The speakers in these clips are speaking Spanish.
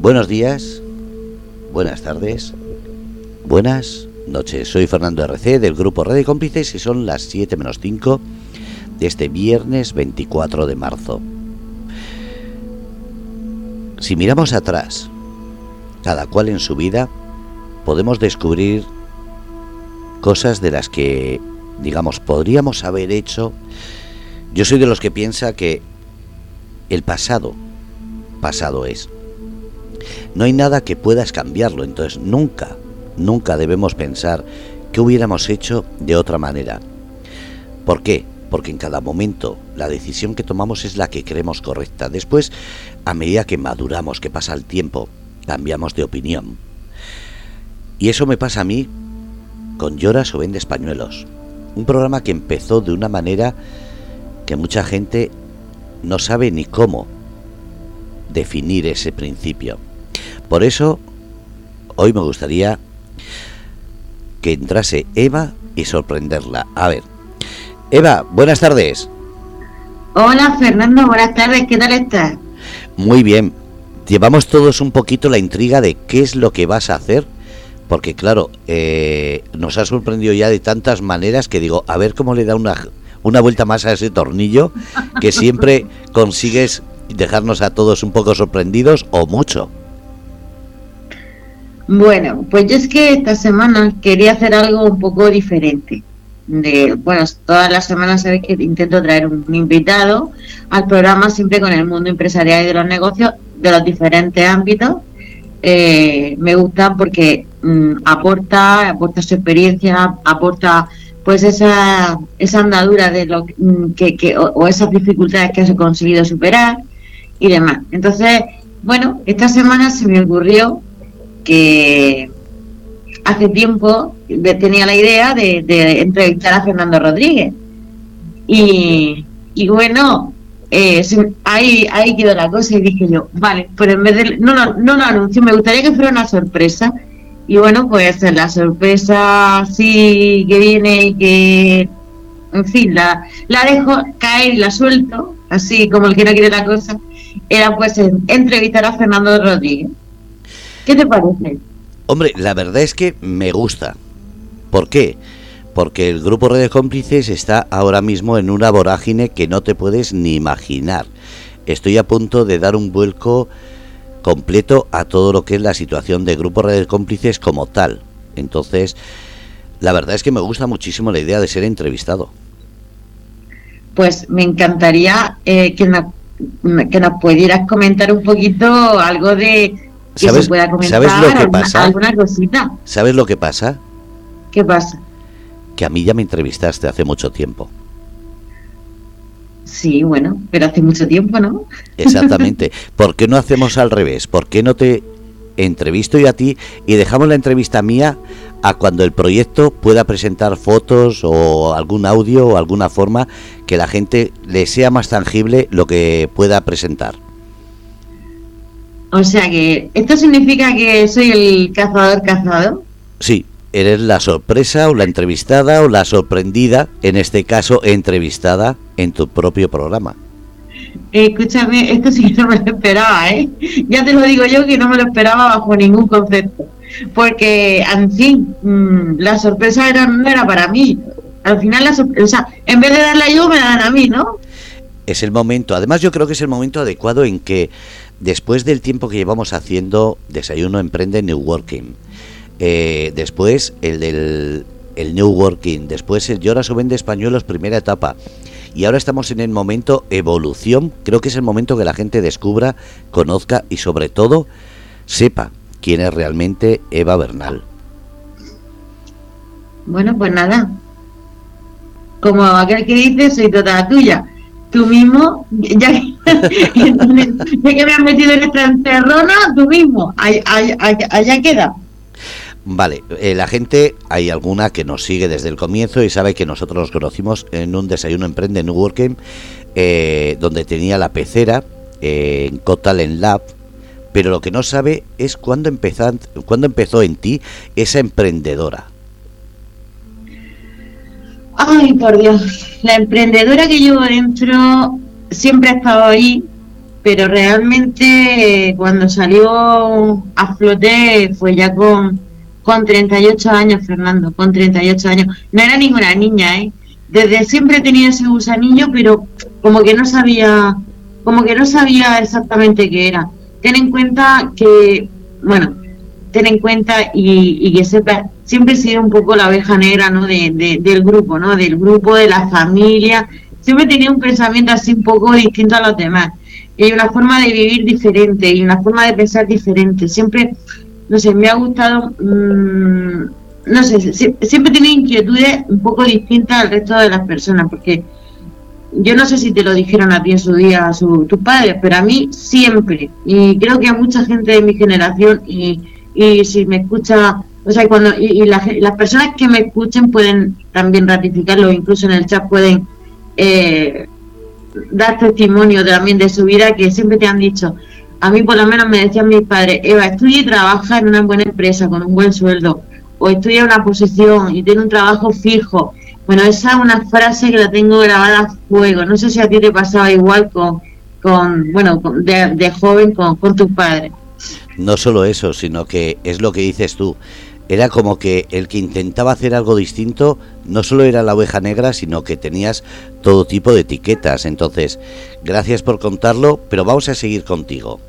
Buenos días, buenas tardes, buenas noches. Soy Fernando RC del grupo Red de Cómplices y son las 7 menos 5 de este viernes 24 de marzo. Si miramos atrás, cada cual en su vida, podemos descubrir cosas de las que, digamos, podríamos haber hecho. Yo soy de los que piensa que el pasado, pasado es. No hay nada que puedas cambiarlo, entonces nunca, nunca debemos pensar que hubiéramos hecho de otra manera. ¿Por qué? Porque en cada momento la decisión que tomamos es la que creemos correcta. Después, a medida que maduramos, que pasa el tiempo, cambiamos de opinión. Y eso me pasa a mí con Lloras o Vendes Pañuelos. Un programa que empezó de una manera que mucha gente no sabe ni cómo definir ese principio. Por eso, hoy me gustaría que entrase Eva y sorprenderla. A ver, Eva, buenas tardes. Hola Fernando, buenas tardes, ¿qué tal estás? Muy bien, llevamos todos un poquito la intriga de qué es lo que vas a hacer, porque claro, eh, nos ha sorprendido ya de tantas maneras que digo, a ver cómo le da una, una vuelta más a ese tornillo, que siempre consigues dejarnos a todos un poco sorprendidos o mucho. Bueno, pues yo es que esta semana quería hacer algo un poco diferente. De, bueno, todas las semanas sabéis que intento traer un invitado al programa siempre con el mundo empresarial y de los negocios de los diferentes ámbitos. Eh, me gusta porque mm, aporta, aporta su experiencia, aporta pues esa, esa andadura de lo mm, que, que o, esas dificultades que has conseguido superar y demás. Entonces, bueno, esta semana se me ocurrió que hace tiempo tenía la idea de, entrevistar a Fernando Rodríguez. Y, bueno, eh, ahí, ahí quedó la cosa y dije yo, vale, pero en vez de, no, no, no lo anuncio, me gustaría que fuera una sorpresa. Y bueno, pues la sorpresa sí que viene y que, en fin, la, la dejo caer y la suelto, así como el que no quiere la cosa, era pues entrevistar a Fernando Rodríguez. ¿Qué te parece? Hombre, la verdad es que me gusta. ¿Por qué? porque el grupo Redes Cómplices está ahora mismo en una vorágine que no te puedes ni imaginar. Estoy a punto de dar un vuelco completo a todo lo que es la situación de grupo Redes Cómplices como tal. Entonces, la verdad es que me gusta muchísimo la idea de ser entrevistado. Pues me encantaría eh, que, nos, que nos pudieras comentar un poquito algo de que se pueda comentar ¿sabes lo que pasa? alguna cosita. ¿Sabes lo que pasa? ¿Qué pasa? que a mí ya me entrevistaste hace mucho tiempo. Sí, bueno, pero hace mucho tiempo, ¿no? Exactamente. ¿Por qué no hacemos al revés? ¿Por qué no te entrevisto yo a ti y dejamos la entrevista mía a cuando el proyecto pueda presentar fotos o algún audio o alguna forma que la gente le sea más tangible lo que pueda presentar? O sea que, ¿esto significa que soy el cazador cazado? Sí, eres la sorpresa o la entrevistada o la sorprendida, en este caso entrevistada en tu propio programa. escúchame, esto sí que no me lo esperaba, ¿eh? Ya te lo digo yo que no me lo esperaba bajo ningún concepto. Porque, en fin, mm, la sorpresa era, no era para mí. Al final, la sorpresa, en vez de darla yo, me dan a mí, ¿no? Es el momento, además yo creo que es el momento adecuado en que después del tiempo que llevamos haciendo Desayuno Emprende New Working, eh, después el del el New Working, después el Lloras o Vende Españolos, primera etapa. Y ahora estamos en el momento evolución. Creo que es el momento que la gente descubra, conozca y sobre todo sepa quién es realmente Eva Bernal. Bueno, pues nada. Como aquel que dice, soy toda tuya. Tú mismo, ya que, me has metido en esta encerrona, tú mismo, allá queda. Vale, eh, la gente, hay alguna que nos sigue desde el comienzo y sabe que nosotros nos conocimos en un desayuno emprende New Working, eh, donde tenía la pecera eh, en Cotalent Lab, pero lo que no sabe es cuándo empezó, cuándo empezó en ti esa emprendedora. Ay, por Dios, la emprendedora que llevo dentro siempre ha estado ahí, pero realmente cuando salió a flote fue ya con, con 38 años, Fernando, con 38 años. No era ninguna niña, ¿eh? Desde siempre tenía ese gusanillo, pero como que no sabía, como que no sabía exactamente qué era. Ten en cuenta que, bueno, ten en cuenta y, que sepa, siempre he sido un poco la abeja negra, ¿no? De, del grupo, ¿no? Del grupo, de la familia. Siempre tenía un pensamiento así un poco distinto a los demás y una forma de vivir diferente y una forma de pensar diferente. Siempre, no sé, me ha gustado, mm, no sé, siempre tiene inquietudes un poco distintas al resto de las personas, porque yo no sé si te lo dijeron a ti en su día a su, tus padres, pero a mí siempre, y creo que a mucha gente de mi generación, y, y si me escucha, o sea, cuando, y, las personas que me escuchen pueden también ratificarlo, incluso en el chat pueden... Eh, dar testimonio también de su vida que siempre te han dicho. A mí por lo menos me decían mis padres, Eva, estudia y trabaja en una buena empresa con un buen sueldo, o estudia una posición y tiene un trabajo fijo. Bueno, esa es una frase que la tengo grabada a fuego. No sé si a ti te pasaba igual con, con bueno, de, de, joven con, con tus padres. No solo eso, sino que es lo que dices tú era como que el que intentaba hacer algo distinto no solo era la oveja negra, sino que tenías todo tipo de etiquetas. Entonces, gracias por contarlo, pero vamos a seguir contigo.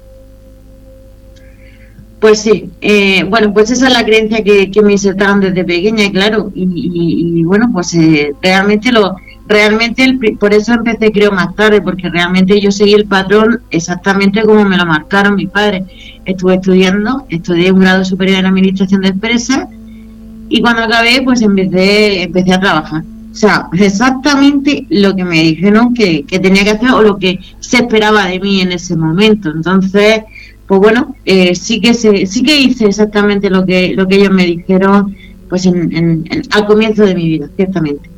Pues sí, eh, bueno, pues esa es la creencia que, me insertaron desde pequeña, y claro, y, bueno, pues eh, realmente lo, realmente el, por eso empecé creo más tarde, porque realmente yo seguí el patrón exactamente como me lo marcaron mis padres. Estuve estudiando, estudié un grado superior en administración de empresas y cuando acabé pues empecé, empecé a trabajar. O sea, exactamente lo que me dijeron que, que tenía que hacer o lo que se esperaba de mí en ese momento. Entonces, pues bueno, eh, sí que se, sí que hice exactamente lo que lo que ellos me dijeron pues en, al comienzo de mi vida, ciertamente.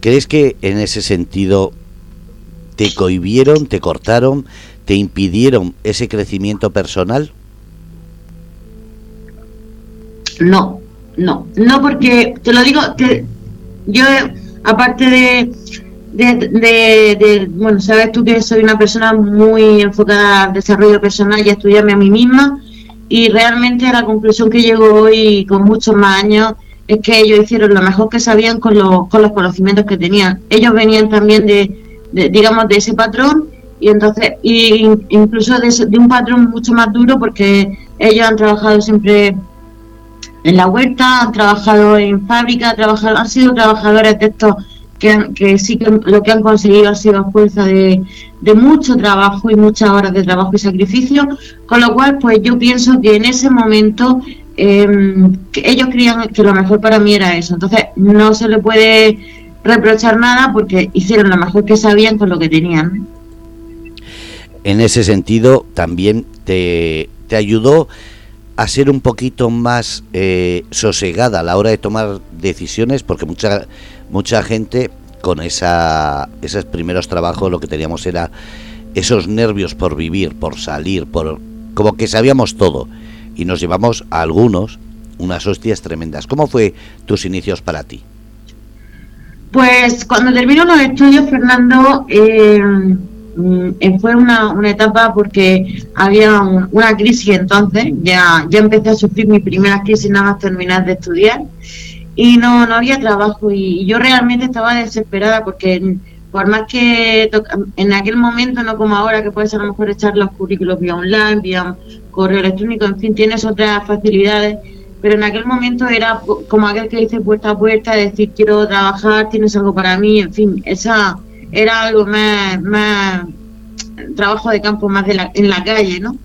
¿Crees que en ese sentido te cohibieron, te cortaron, te impidieron ese crecimiento personal? No, no, no porque te lo digo que yo aparte de, de, bueno, sabes tú que soy una persona muy enfocada al desarrollo personal y a estudiarme a mí misma y realmente la conclusión que llego hoy con muchos más años es que ellos hicieron lo mejor que sabían con, los, con los conocimientos que tenían. Ellos venían también de, digamos, de ese patrón y entonces, y incluso de, de, un patrón mucho más duro porque ellos han trabajado siempre en la huerta, han trabajado en fábrica, han, han sido trabajadores de estos que, que sí que lo que han conseguido ha sido a fuerza de, de mucho trabajo y muchas horas de trabajo y sacrificio, con lo cual pues yo pienso que en ese momento que ellos creían que lo mejor para mí era eso. Entonces no se le puede reprochar nada porque hicieron lo mejor que sabían con lo que tenían. En ese sentido, también te, te ayudó a ser un poquito más eh, sosegada a la hora de tomar decisiones, porque mucha, mucha gente con esa, esos primeros trabajos lo que teníamos era esos nervios por vivir, por salir, por como que sabíamos todo y nos llevamos a algunos unas hostias tremendas. ¿Cómo fue tus inicios para ti? Pues cuando terminó los estudios, Fernando, eh, mm, fue una, una, etapa porque había una crisis entonces, ya, ya empecé a sufrir mi primera crisis nada más terminar de estudiar y no, no había trabajo y, yo realmente estaba desesperada porque por más que en aquel momento, no como ahora, que puedes a lo mejor echar los currículos vía online, vía correo electrónico, en fin, tienes otras facilidades, pero en aquel momento era como aquel que dice puerta a puerta, decir quiero trabajar, tienes algo para mí, en fin, esa era algo más, más trabajo de campo más de la, en la calle, ¿no?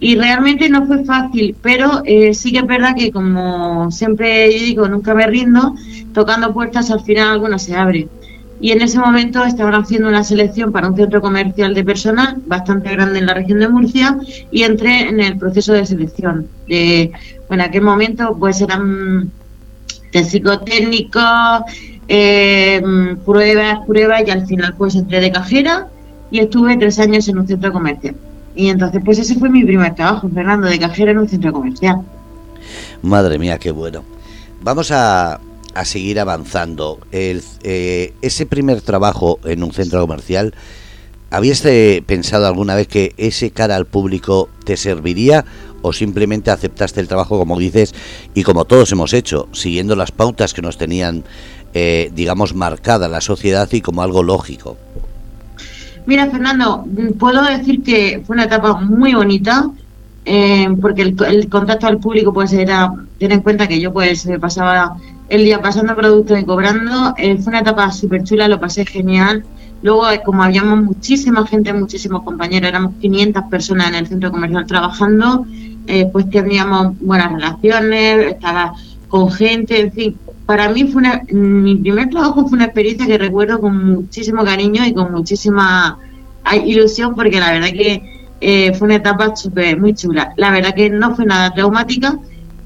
Y realmente no fue fácil, pero eh, sí que es verdad que como siempre yo digo, nunca me rindo, tocando puertas al final algunas se abren y en ese momento estaban haciendo una selección para un centro comercial de personal bastante grande en la región de Murcia y entré en el proceso de selección. Bueno, en aquel momento pues eran psicotécnicos, eh, pruebas, pruebas y al final pues entré de cajera y estuve tres años en un centro comercial. Y entonces pues ese fue mi primer trabajo, Fernando, de cajera en un centro comercial. Madre mía, qué bueno. Vamos a, a seguir avanzando. El, eh, ese primer trabajo en un centro comercial, ¿habías eh, pensado alguna vez que ese cara al público te serviría o simplemente aceptaste el trabajo como dices y como todos hemos hecho, siguiendo las pautas que nos tenían, eh, digamos, marcada la sociedad y como algo lógico? Mira, Fernando, puedo decir que fue una etapa muy bonita, eh, porque el, contacto al público pues era, ten en cuenta que yo pues pasaba el día pasando productos y cobrando, eh, fue una etapa súper chula, lo pasé genial. Luego, eh, como habíamos muchísima gente, muchísimos compañeros, éramos 500 personas en el centro comercial trabajando, pues teníamos buenas relaciones, estaba con gente, en fin. Para mí fue mi primer trabajo fue una experiencia que recuerdo con muchísimo cariño y con muchísima ilusión, porque la verdad que eh, fue una etapa super, muy chula. La verdad que no fue nada traumática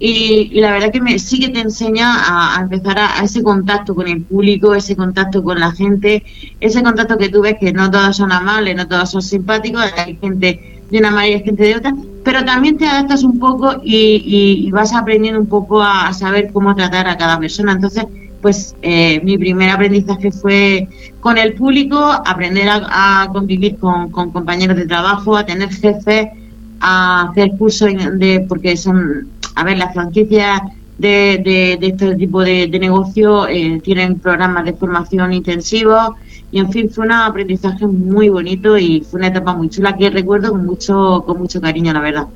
y, la verdad que me, sí que te enseña a, empezar a, ese contacto con el público, ese contacto con la gente, ese contacto que tú ves que no todos son amables, no todos son simpáticos, hay gente de una manera y gente de otra, pero también te adaptas un poco y, vas aprendiendo un poco a saber cómo tratar a cada persona. Entonces, pues eh, mi primer aprendizaje fue con el público, aprender a, convivir con, compañeros de trabajo, a tener jefes, a hacer cursos de, porque son, a ver, las franquicias de, de, este tipo de, negocio eh, tienen programas de formación intensivos y en fin fue un aprendizaje muy bonito y fue una etapa muy chula que recuerdo con mucho, con mucho cariño, la verdad.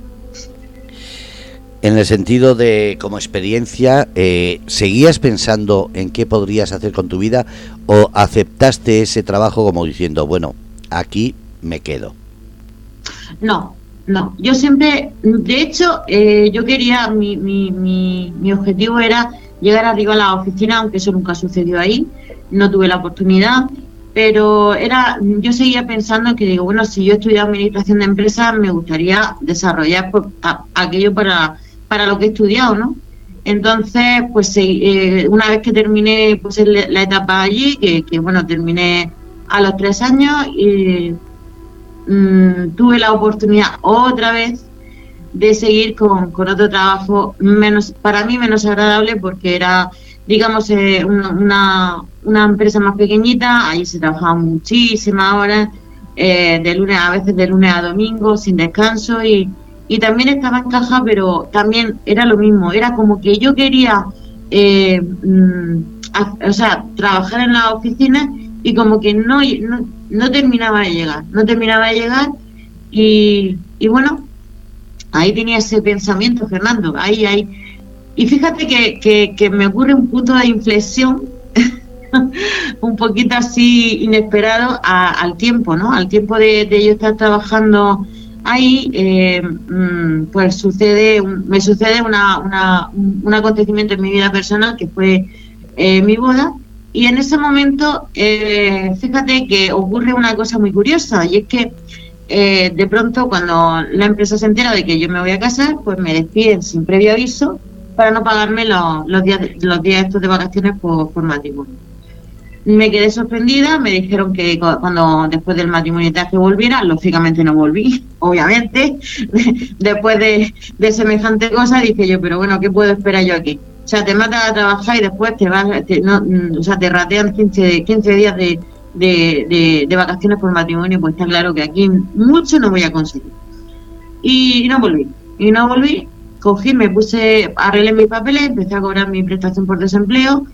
En el sentido de, como experiencia, eh, ¿seguías pensando en qué podrías hacer con tu vida o aceptaste ese trabajo como diciendo, bueno, aquí me quedo? No, no. Yo siempre, de hecho, eh, yo quería, mi, mi, mi, mi objetivo era llegar arriba a la oficina, aunque eso nunca sucedió ahí, no tuve la oportunidad, pero era, yo seguía pensando que digo, bueno, si yo estudié administración de empresas, me gustaría desarrollar aquello para para lo que he estudiado, ¿no? Entonces, pues eh, una vez que terminé pues la etapa allí, que, bueno, terminé a los tres años, y mm, tuve la oportunidad otra vez de seguir con, otro trabajo menos, para mí menos agradable porque era, digamos, eh, una, una, empresa más pequeñita, ahí se trabajaba muchísimas horas, eh, de lunes a veces de lunes a domingo, sin descanso y y también estaba en caja, pero también era lo mismo, era como que yo quería, eh, mm, o sea, trabajar en la oficina y como que no, no, terminaba de llegar, no terminaba de llegar y, y bueno, ahí tenía ese pensamiento, Fernando, ahí, ahí. Y fíjate que, que, me ocurre un punto de inflexión un poquito así inesperado al tiempo, ¿no? Al tiempo de, de yo estar trabajando ahí eh, mm, pues sucede me sucede una, un acontecimiento en mi vida personal que fue eh, mi boda y en ese momento eh, fíjate que ocurre una cosa muy curiosa y es que de pronto cuando la empresa se entera de que yo me voy a casar pues me despiden sin previo aviso para no pagarme los, los días los días estos de vacaciones por, por matrimonio me quedé sorprendida, me dijeron que cuando después del matrimonio que volviera, lógicamente no volví, obviamente, después de, semejante cosa, dije yo, pero bueno, ¿qué puedo esperar yo aquí? O sea, te matas a trabajar y después te vas, no, o sea, te ratean 15, 15 días de, de, de, vacaciones por matrimonio, pues está claro que aquí mucho no voy a conseguir. Y, no volví, y no volví, cogí, me puse, arreglé mis papeles, empecé a cobrar mi prestación por desempleo,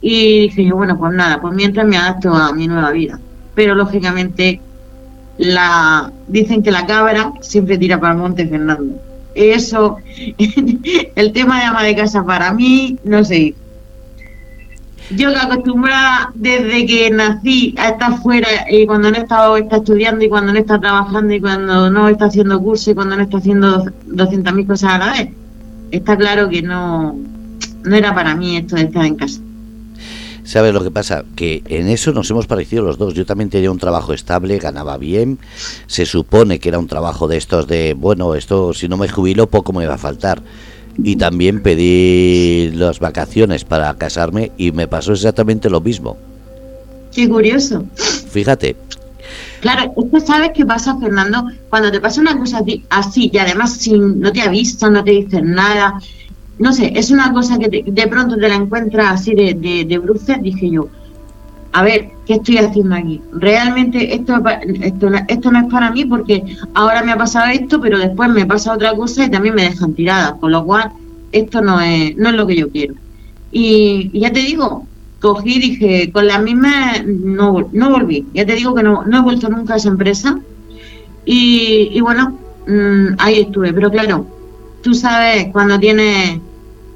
y dije yo, bueno, pues nada, pues mientras me adapto a mi nueva vida. Pero lógicamente la dicen que la cabra siempre tira para el monte Fernando. Eso, el tema de ama de casa para mí, no sé. Yo que acostumbrada desde que nací a estar fuera y cuando no estado está estudiando y cuando no está trabajando y cuando no está haciendo curso y cuando no está haciendo 200.000 cosas a la vez, está claro que no, no era para mí esto de estar en casa. ¿Sabes lo que pasa? Que en eso nos hemos parecido los dos. Yo también tenía un trabajo estable, ganaba bien. Se supone que era un trabajo de estos de, bueno, esto si no me jubilo poco me va a faltar. Y también pedí las vacaciones para casarme y me pasó exactamente lo mismo. Qué curioso. Fíjate. Claro, usted sabes qué pasa, Fernando, cuando te pasa una cosa así y además sin, no te avisan, no te dicen nada, no sé, es una cosa que de pronto te la encuentras así de, de, bruces, dije yo. a ver, ¿qué estoy haciendo aquí? Realmente esto, esto, esto no es para mí porque ahora me ha pasado esto, pero después me pasa otra cosa y también me dejan tirada, con lo cual esto no es, no es lo que yo quiero. Y, ya te digo, cogí, dije, con la misma no, no volví, ya te digo que no, no he vuelto nunca a esa empresa y, bueno, mm, ahí estuve, pero claro, tú sabes cuando tienes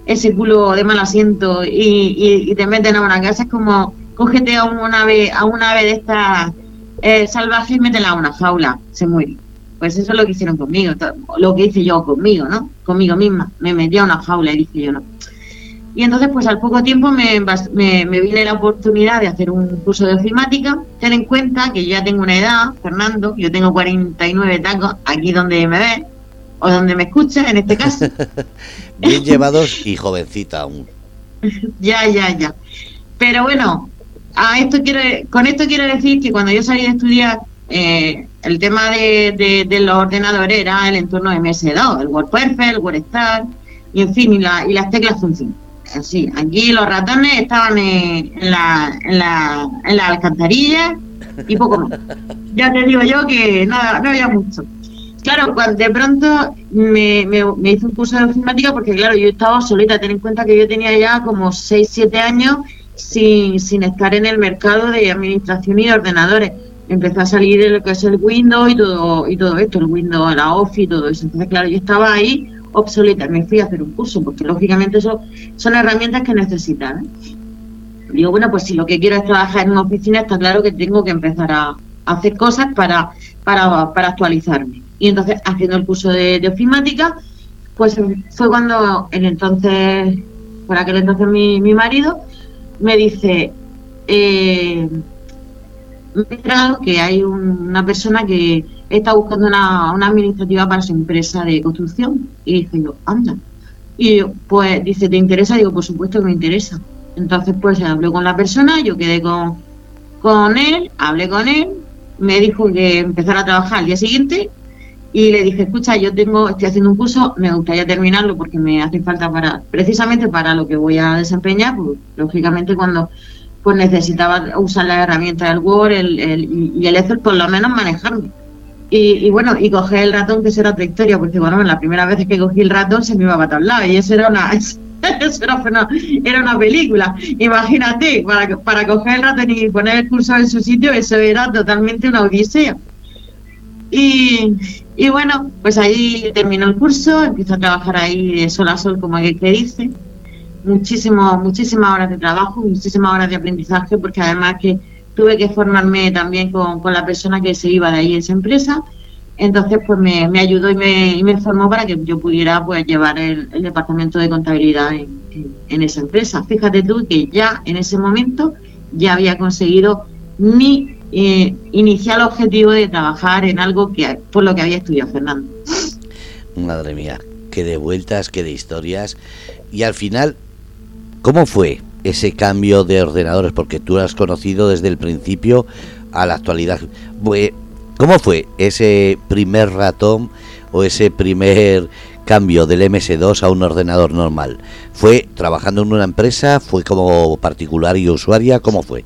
ese culo de mal asiento y, te meten a una casa, es como cógete a una ave, a una ave de estas eh, salvajes y métela a una jaula, se muere. Pues eso es lo que hicieron conmigo, lo que hice yo conmigo, ¿no? Conmigo misma. Me metí a una jaula y dije yo no. Y entonces, pues al poco tiempo me, me, viene la oportunidad de hacer un curso de ofimática. Ten en cuenta que yo ya tengo una edad, Fernando, yo tengo 49 tacos, aquí donde me ves, o donde me escuchas en este caso. Bien llevados y jovencita aún. ya, ya, ya. Pero bueno, a esto quiero, con esto quiero decir que cuando yo salí de estudiar, eh, el tema de, de, los ordenadores era el entorno de MS2, el WordPerfect, el WordStar, y en fin, y, la, y las teclas funcionan. Así, aquí los ratones estaban en, la, en, la, en la alcantarilla y poco más. Ya te digo yo que nada, no había mucho. Claro, cuando de pronto me, me, hice un curso de informática porque, claro, yo estaba solita. Ten en cuenta que yo tenía ya como 6, 7 años sin, sin estar en el mercado de administración y de ordenadores. Empezó a salir lo que es el Windows y todo, y todo esto, el Windows, la Office y todo eso. Entonces, claro, yo estaba ahí obsoleta. Me fui a hacer un curso porque, lógicamente, eso son herramientas que necesitan. ¿eh? Digo, bueno, pues si lo que quiero es trabajar en una oficina, está claro que tengo que empezar a, hacer cosas para, para, para actualizarme. Y entonces, haciendo el curso de, ofimática, pues fue cuando el entonces, por aquel entonces mi, mi marido, me dice, eh, me he que hay una persona que está buscando una, una, administrativa para su empresa de construcción. Y dije yo, anda. Y pues dice, ¿te interesa? Digo, por supuesto que me interesa. Entonces, pues hablé con la persona, yo quedé con, con él, hablé con él, me dijo que empezara a trabajar al día siguiente y le dije, escucha, yo tengo, estoy haciendo un curso, me gustaría terminarlo porque me hace falta para, precisamente para lo que voy a desempeñar, pues, lógicamente cuando pues necesitaba usar la herramienta del Word el, y el Excel por lo menos manejarme. Y, y, bueno, y coger el ratón, que eso era otra historia, porque bueno, la primera vez que cogí el ratón se me iba para todos lados y eso era una, eso era, una, era una película. Imagínate, para, para coger el ratón y poner el curso en su sitio, eso era totalmente una odisea. Y, y bueno, pues ahí terminó el curso, empiezo a trabajar ahí de sol a sol, como que, dice. Muchísimo, muchísimas horas de trabajo, muchísimas horas de aprendizaje, porque además que tuve que formarme también con, la persona que se iba de ahí en esa empresa. Entonces, pues me, ayudó y me, y me, formó para que yo pudiera pues llevar el, departamento de contabilidad en, esa empresa. Fíjate tú que ya en ese momento ya había conseguido mi eh, inicial objetivo de trabajar en algo que por lo que había estudiado Fernando. Madre mía, qué de vueltas, qué de historias. Y al final, ¿cómo fue ese cambio de ordenadores? Porque tú lo has conocido desde el principio a la actualidad. ¿Cómo fue ese primer ratón o ese primer cambio del MS2 a un ordenador normal? ¿Fue trabajando en una empresa? ¿Fue como particular y usuaria? ¿Cómo fue?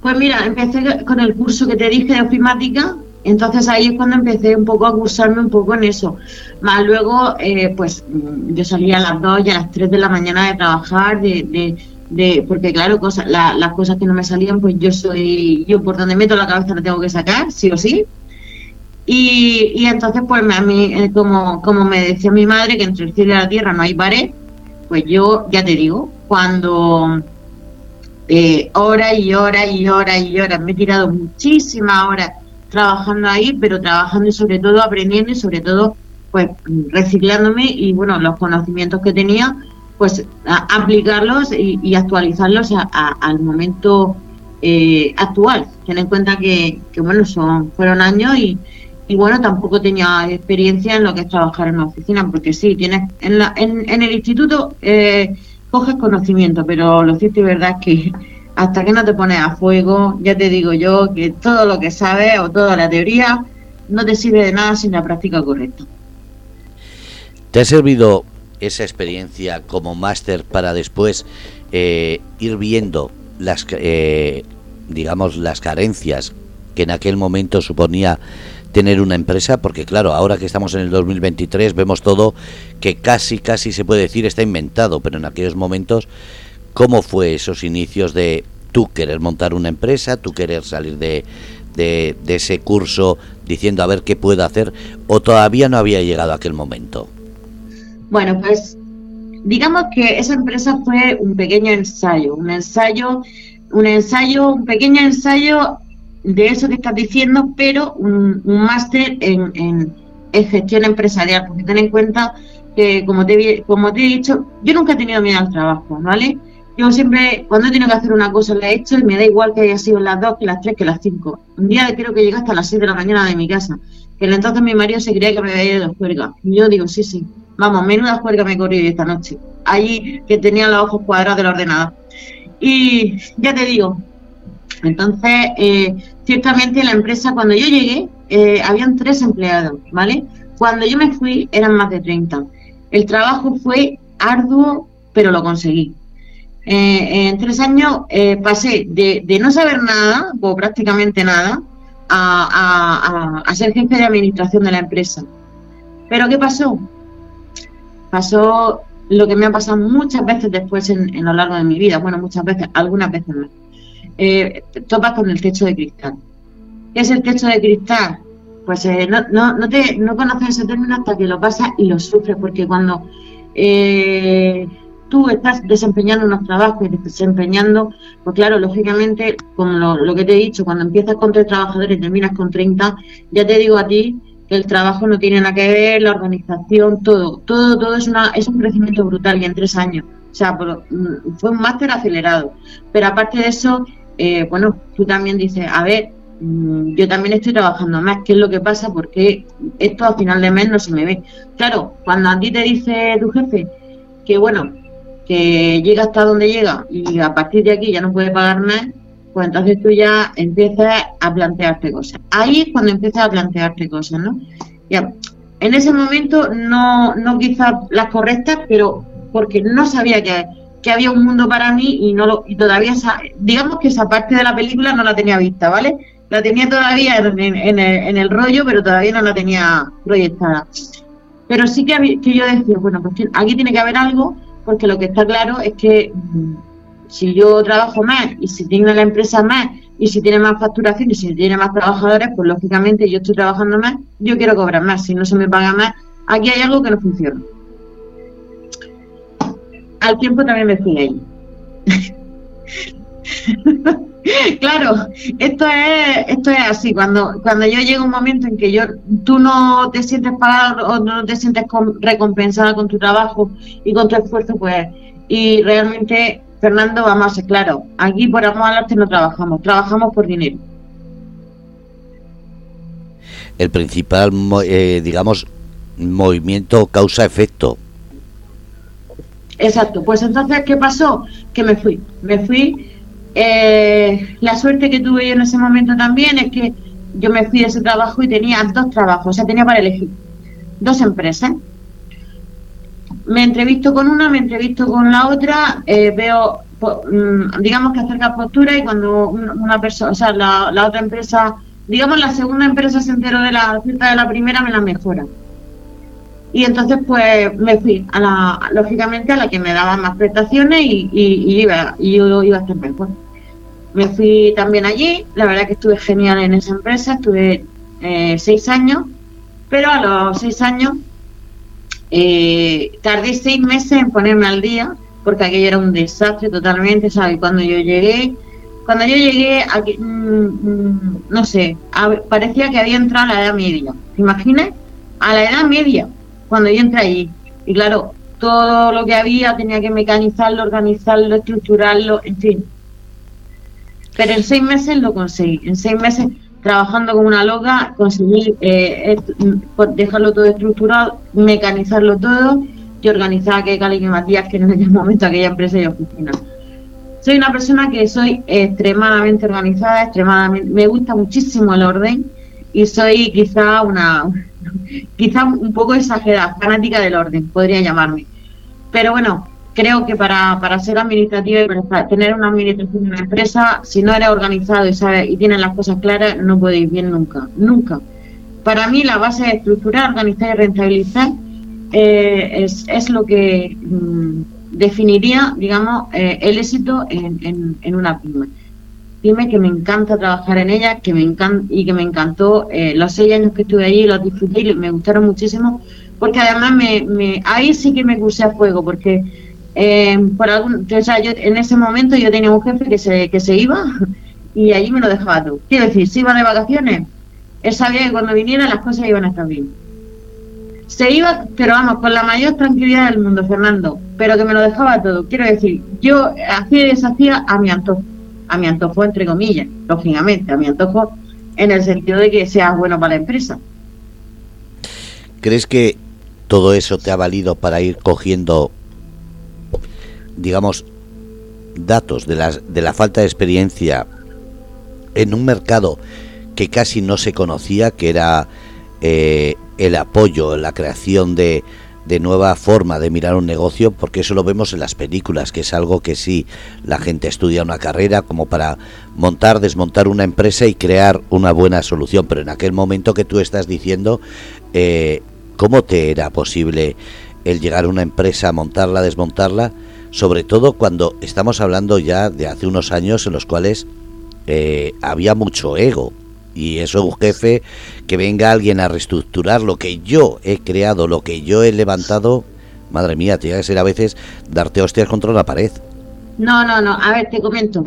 Pues mira, empecé con el curso que te dije de ofimática, entonces ahí es cuando empecé un poco a cursarme un poco en eso. Más luego, eh, pues yo salía a las 2 y a las 3 de la mañana de trabajar, de, de, porque claro, cosas, las cosas que no me salían, pues yo soy, yo por donde meto la cabeza la tengo que sacar, sí o sí. Y, y entonces, pues a mí, eh, como, como me decía mi madre, que entre el cielo y la tierra no hay pared, pues yo, ya te digo, cuando eh, horas y horas y horas y horas. Me he tirado muchísimas horas trabajando ahí, pero trabajando y sobre todo aprendiendo y sobre todo pues reciclándome y bueno, los conocimientos que tenía, pues aplicarlos y, actualizarlos al momento eh, actual. Ten en cuenta que, bueno, son fueron años y, y bueno, tampoco tenía experiencia en lo que es trabajar en una oficina, porque sí, tienes en, la, en, en el instituto eh, coges conocimiento, pero lo cierto y verdad es que hasta que no te pones a fuego, ya te digo yo que todo lo que sabes o toda la teoría no te sirve de nada sin la práctica correcta. ¿Te ha servido esa experiencia como máster para después eh, ir viendo las, eh, digamos, las carencias que en aquel momento suponía tener una empresa, porque claro, ahora que estamos en el 2023 vemos todo que casi, casi se puede decir está inventado, pero en aquellos momentos, ¿cómo fue esos inicios de tú querer montar una empresa, tú querer salir de, de, ese curso diciendo a ver qué puedo hacer, o todavía no había llegado aquel momento? Bueno, pues digamos que esa empresa fue un pequeño ensayo, un ensayo, un ensayo, un pequeño ensayo de eso que estás diciendo, pero un, máster en, en, gestión empresarial, porque ten en cuenta que, como te, como te he dicho, yo nunca he tenido miedo al trabajo, ¿vale? Yo siempre, cuando he tenido que hacer una cosa, la he hecho y me da igual que haya sido las dos, que las tres, que las cinco. Un día creo que llegué hasta las seis de la mañana de mi casa, que entonces mi marido se creía que me había ido de juerga. Yo digo, sí, sí, vamos, menuda juerga me he corrido esta noche. Allí que tenía los ojos cuadrados del ordenador. Y ya te digo, entonces, eh, ciertamente la empresa, cuando yo llegué, eh, habían tres empleados, ¿vale? Cuando yo me fui, eran más de 30. El trabajo fue arduo, pero lo conseguí. Eh, en tres años pasé de, no saber nada, o prácticamente nada, a, ser jefe de administración de la empresa. Pero ¿qué pasó? Pasó lo que me ha pasado muchas veces después en, en lo largo de mi vida, bueno, muchas veces, algunas veces más eh, topas con el techo de cristal. ¿Qué es el techo de cristal? Pues eh, no, no, no, te, no conoces ese término hasta que lo pasas y lo sufres, porque cuando eh, tú estás desempeñando unos trabajos y desempeñando, pues claro, lógicamente, como lo, que te he dicho, cuando empiezas con tres trabajadores y terminas con 30, ya te digo a ti que el trabajo no tiene nada que ver, la organización, todo, todo, todo es, una, es un crecimiento brutal y en tres años. O sea, mm, fue un máster acelerado. Pero aparte de eso, eh, bueno, tú también dices, a ver, mm, yo también estoy trabajando más, ¿qué es lo que pasa? Porque esto a final de mes no se me ve. Claro, cuando a ti te dice tu jefe que, bueno, que llega hasta donde llega y a partir de aquí ya no puede pagar más, pues entonces tú ya empiezas a plantearte cosas. Ahí es cuando empiezas a plantearte cosas, ¿no? Ya, en ese momento no, no quizás las correctas, pero porque no sabía que que había un mundo para mí y no lo, y todavía digamos que esa parte de la película no la tenía vista, ¿vale? La tenía todavía en, el, rollo, pero todavía no la tenía proyectada. Pero sí que, que yo decía, bueno, pues aquí tiene que haber algo, porque lo que está claro es que mm, si yo trabajo más y si tiene la empresa más y si tiene más facturación y si tiene más trabajadores, pues lógicamente yo estoy trabajando más, yo quiero cobrar más. Si no se me paga más, aquí hay algo que no funciona al tiempo también me fui ahí. claro, esto es, esto es así, cuando, cuando yo llego un momento en que yo, tú no te sientes pagado o no te sientes recompensada con tu trabajo y con tu esfuerzo, pues, y realmente, Fernando, vamos a ser claros, aquí por amor al arte no trabajamos, trabajamos por dinero. El principal, eh, digamos, movimiento causa-efecto Exacto, pues entonces, ¿qué pasó? Que me fui, me fui. Eh, la suerte que tuve yo en ese momento también es que yo me fui de ese trabajo y tenía dos trabajos, o sea, tenía para elegir dos empresas. Me entrevisto con una, me entrevisto con la otra, eh, veo, mm, digamos que acerca postura y cuando una persona, o sea, la, otra empresa, digamos la segunda empresa se enteró de la oferta de la primera, me la mejora. Y entonces, pues me fui, a la, lógicamente, a la que me daba más prestaciones y, iba, y yo iba a estar mejor. Me fui también allí, la verdad que estuve genial en esa empresa, estuve eh, seis años, pero a los seis años eh, tardé seis meses en ponerme al día, porque aquello era un desastre totalmente, ¿sabes? Cuando yo llegué, cuando yo llegué, aquí, mm, mm, no sé, parecía que había entrado a la edad media, ¿te imaginas? A la edad media, cuando yo entré allí. Y claro, todo lo que había tenía que mecanizarlo, organizarlo, estructurarlo, en fin. Pero en seis meses lo conseguí. En seis meses, trabajando como una loca, conseguí eh, dejarlo todo estructurado, mecanizarlo todo y organizar que Cali y Matías, que en aquel momento aquella empresa y oficina. Soy una persona que soy extremadamente organizada, extremadamente, me gusta muchísimo el orden y soy quizá una, quizá un poco exagerada, fanática del orden, podría llamarme. Pero bueno, creo que para, para ser administrativo y para tener una administración de una empresa, si no eres organizado y sabes y tienes las cosas claras, no ir bien nunca, nunca. Para mí la base es estructurar, organizar y rentabilizar eh, es, es, lo que mm, definiría, digamos, eh, el éxito en, en, una pyme. Pyme que me encanta trabajar en ella, que me encanta y que me encantó eh, los seis años que estuve allí, los disfruté y me gustaron muchísimo, porque además me, me ahí sí que me cursé a fuego, porque eh, por algún, o sea, yo, en ese momento yo tenía un jefe que se, que se iba y allí me lo dejaba tú. Quiero decir, si iba de vacaciones, él sabía que cuando viniera las cosas iban a estar bien. Se iba, pero vamos, con la mayor tranquilidad del mundo, Fernando, pero que me lo dejaba todo. Quiero decir, yo hacía y deshacía a mi antojo, a mi antojo entre comillas, lógicamente, a mi antojo en el sentido de que sea bueno para la empresa. ¿Crees que todo eso te ha valido para ir cogiendo digamos, datos de la, de la falta de experiencia en un mercado que casi no se conocía, que era eh, el apoyo, la creación de, de nueva forma de mirar un negocio, porque eso lo vemos en las películas, que es algo que sí la gente estudia una carrera como para montar, desmontar una empresa y crear una buena solución. Pero en aquel momento que tú estás diciendo, eh, ¿cómo te era posible el llegar a una empresa, montarla, desmontarla? sobre todo cuando estamos hablando ya de hace unos años en los cuales eh, había mucho ego. Y eso un jefe, que venga alguien a reestructurar lo que yo he creado, lo que yo he levantado, madre mía, tiene que ser a veces darte hostias contra la pared. No, no, no, a ver, te comento.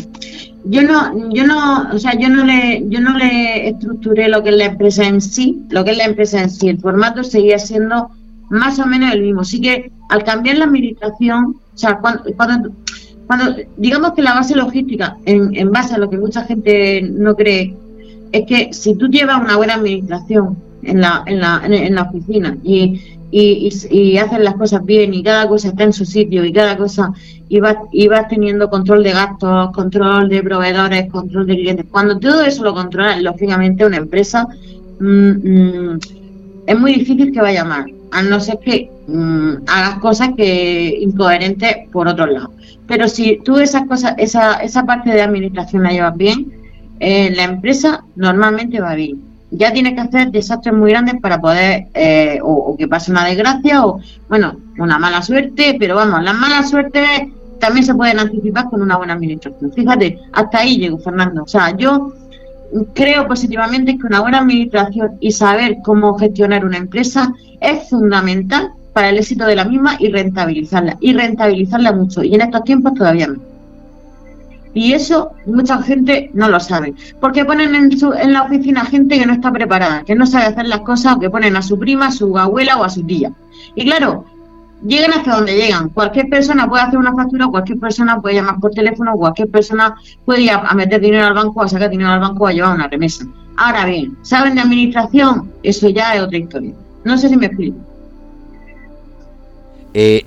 Yo no, yo no, o sea, yo no le, yo no le estructuré lo que es la empresa en sí, lo que es la empresa en sí. El formato seguía siendo más o menos el mismo. Sí que al cambiar la administración, o sea, cuando, cuando, digamos que la base logística, en, base a lo que mucha gente no cree, es que si tú llevas una buena administración en la, en la, en la oficina y, y, haces las cosas bien y cada cosa está en su sitio y cada cosa y vas teniendo control de gastos, control de proveedores, control de clientes. Cuando todo eso lo controlas, lógicamente una empresa mm, mm, es muy difícil que vaya mal a no ser que mm, hagas cosas que incoherentes por otro lado. Pero si tú esas cosas, esa, esa parte de administración la llevas bien, eh, la empresa normalmente va bien. Ya tienes que hacer desastres muy grandes para poder, eh, o, que pase una desgracia, o bueno, una mala suerte, pero vamos, las malas suertes también se pueden anticipar con una buena administración. Fíjate, hasta ahí llego, Fernando. O sea, yo creo positivamente que una buena administración y saber cómo gestionar una empresa es fundamental para el éxito de la misma y rentabilizarla. Y rentabilizarla mucho. Y en estos tiempos todavía no. Y eso mucha gente no lo sabe. Porque ponen en, su, en la oficina gente que no está preparada, que no sabe hacer las cosas que ponen a su prima, a su abuela o a su tía. Y claro, llegan hasta donde llegan. Cualquier persona puede hacer una factura, cualquier persona puede llamar por teléfono, cualquier persona puede ir a, meter dinero al banco, a sacar dinero al banco, a llevar una remesa. Ahora bien, ¿saben de administración? Eso ya es otra historia. No sé si me explico. Eh,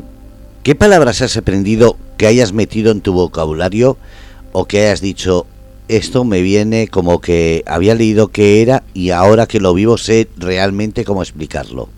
¿Qué palabras has aprendido que hayas metido en tu vocabulario o que hayas dicho, esto me viene como que había leído que era y ahora que lo vivo sé realmente cómo explicarlo?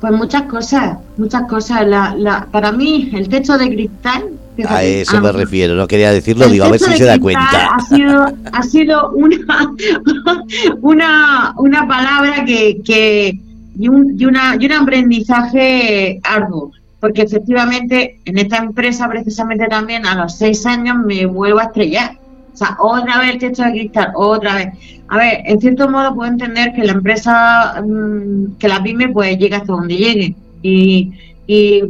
Pues muchas cosas, muchas cosas. La, la, para mí, el techo de cristal. A eso me refiero, no quería decirlo, digo, a ver si se da cuenta. Ha sido, ha sido una, una, una palabra que, que y, un, y, una, y un aprendizaje arduo, porque efectivamente en esta empresa, precisamente también a los seis años, me vuelvo a estrellar. O sea, otra vez el techo de cristal, otra vez. A ver, en cierto modo puedo entender que la empresa, mm, que la pyme, pues llegue hasta donde llegue y,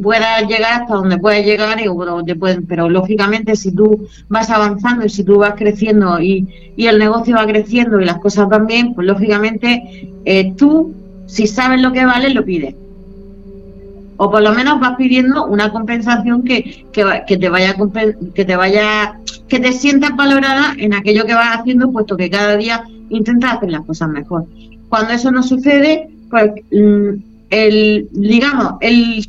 pueda llegar hasta donde pueda llegar y donde pueden, pero lógicamente si tú vas avanzando y si tú vas creciendo y, y el negocio va creciendo y las cosas van bien, pues lógicamente eh, tú, si sabes lo que vale, lo pides. O por lo menos vas pidiendo una compensación que, que, que te vaya que te vaya que te sientas valorada en aquello que vas haciendo, puesto que cada día intentas hacer las cosas mejor. Cuando eso no sucede, pues mm, el, digamos, el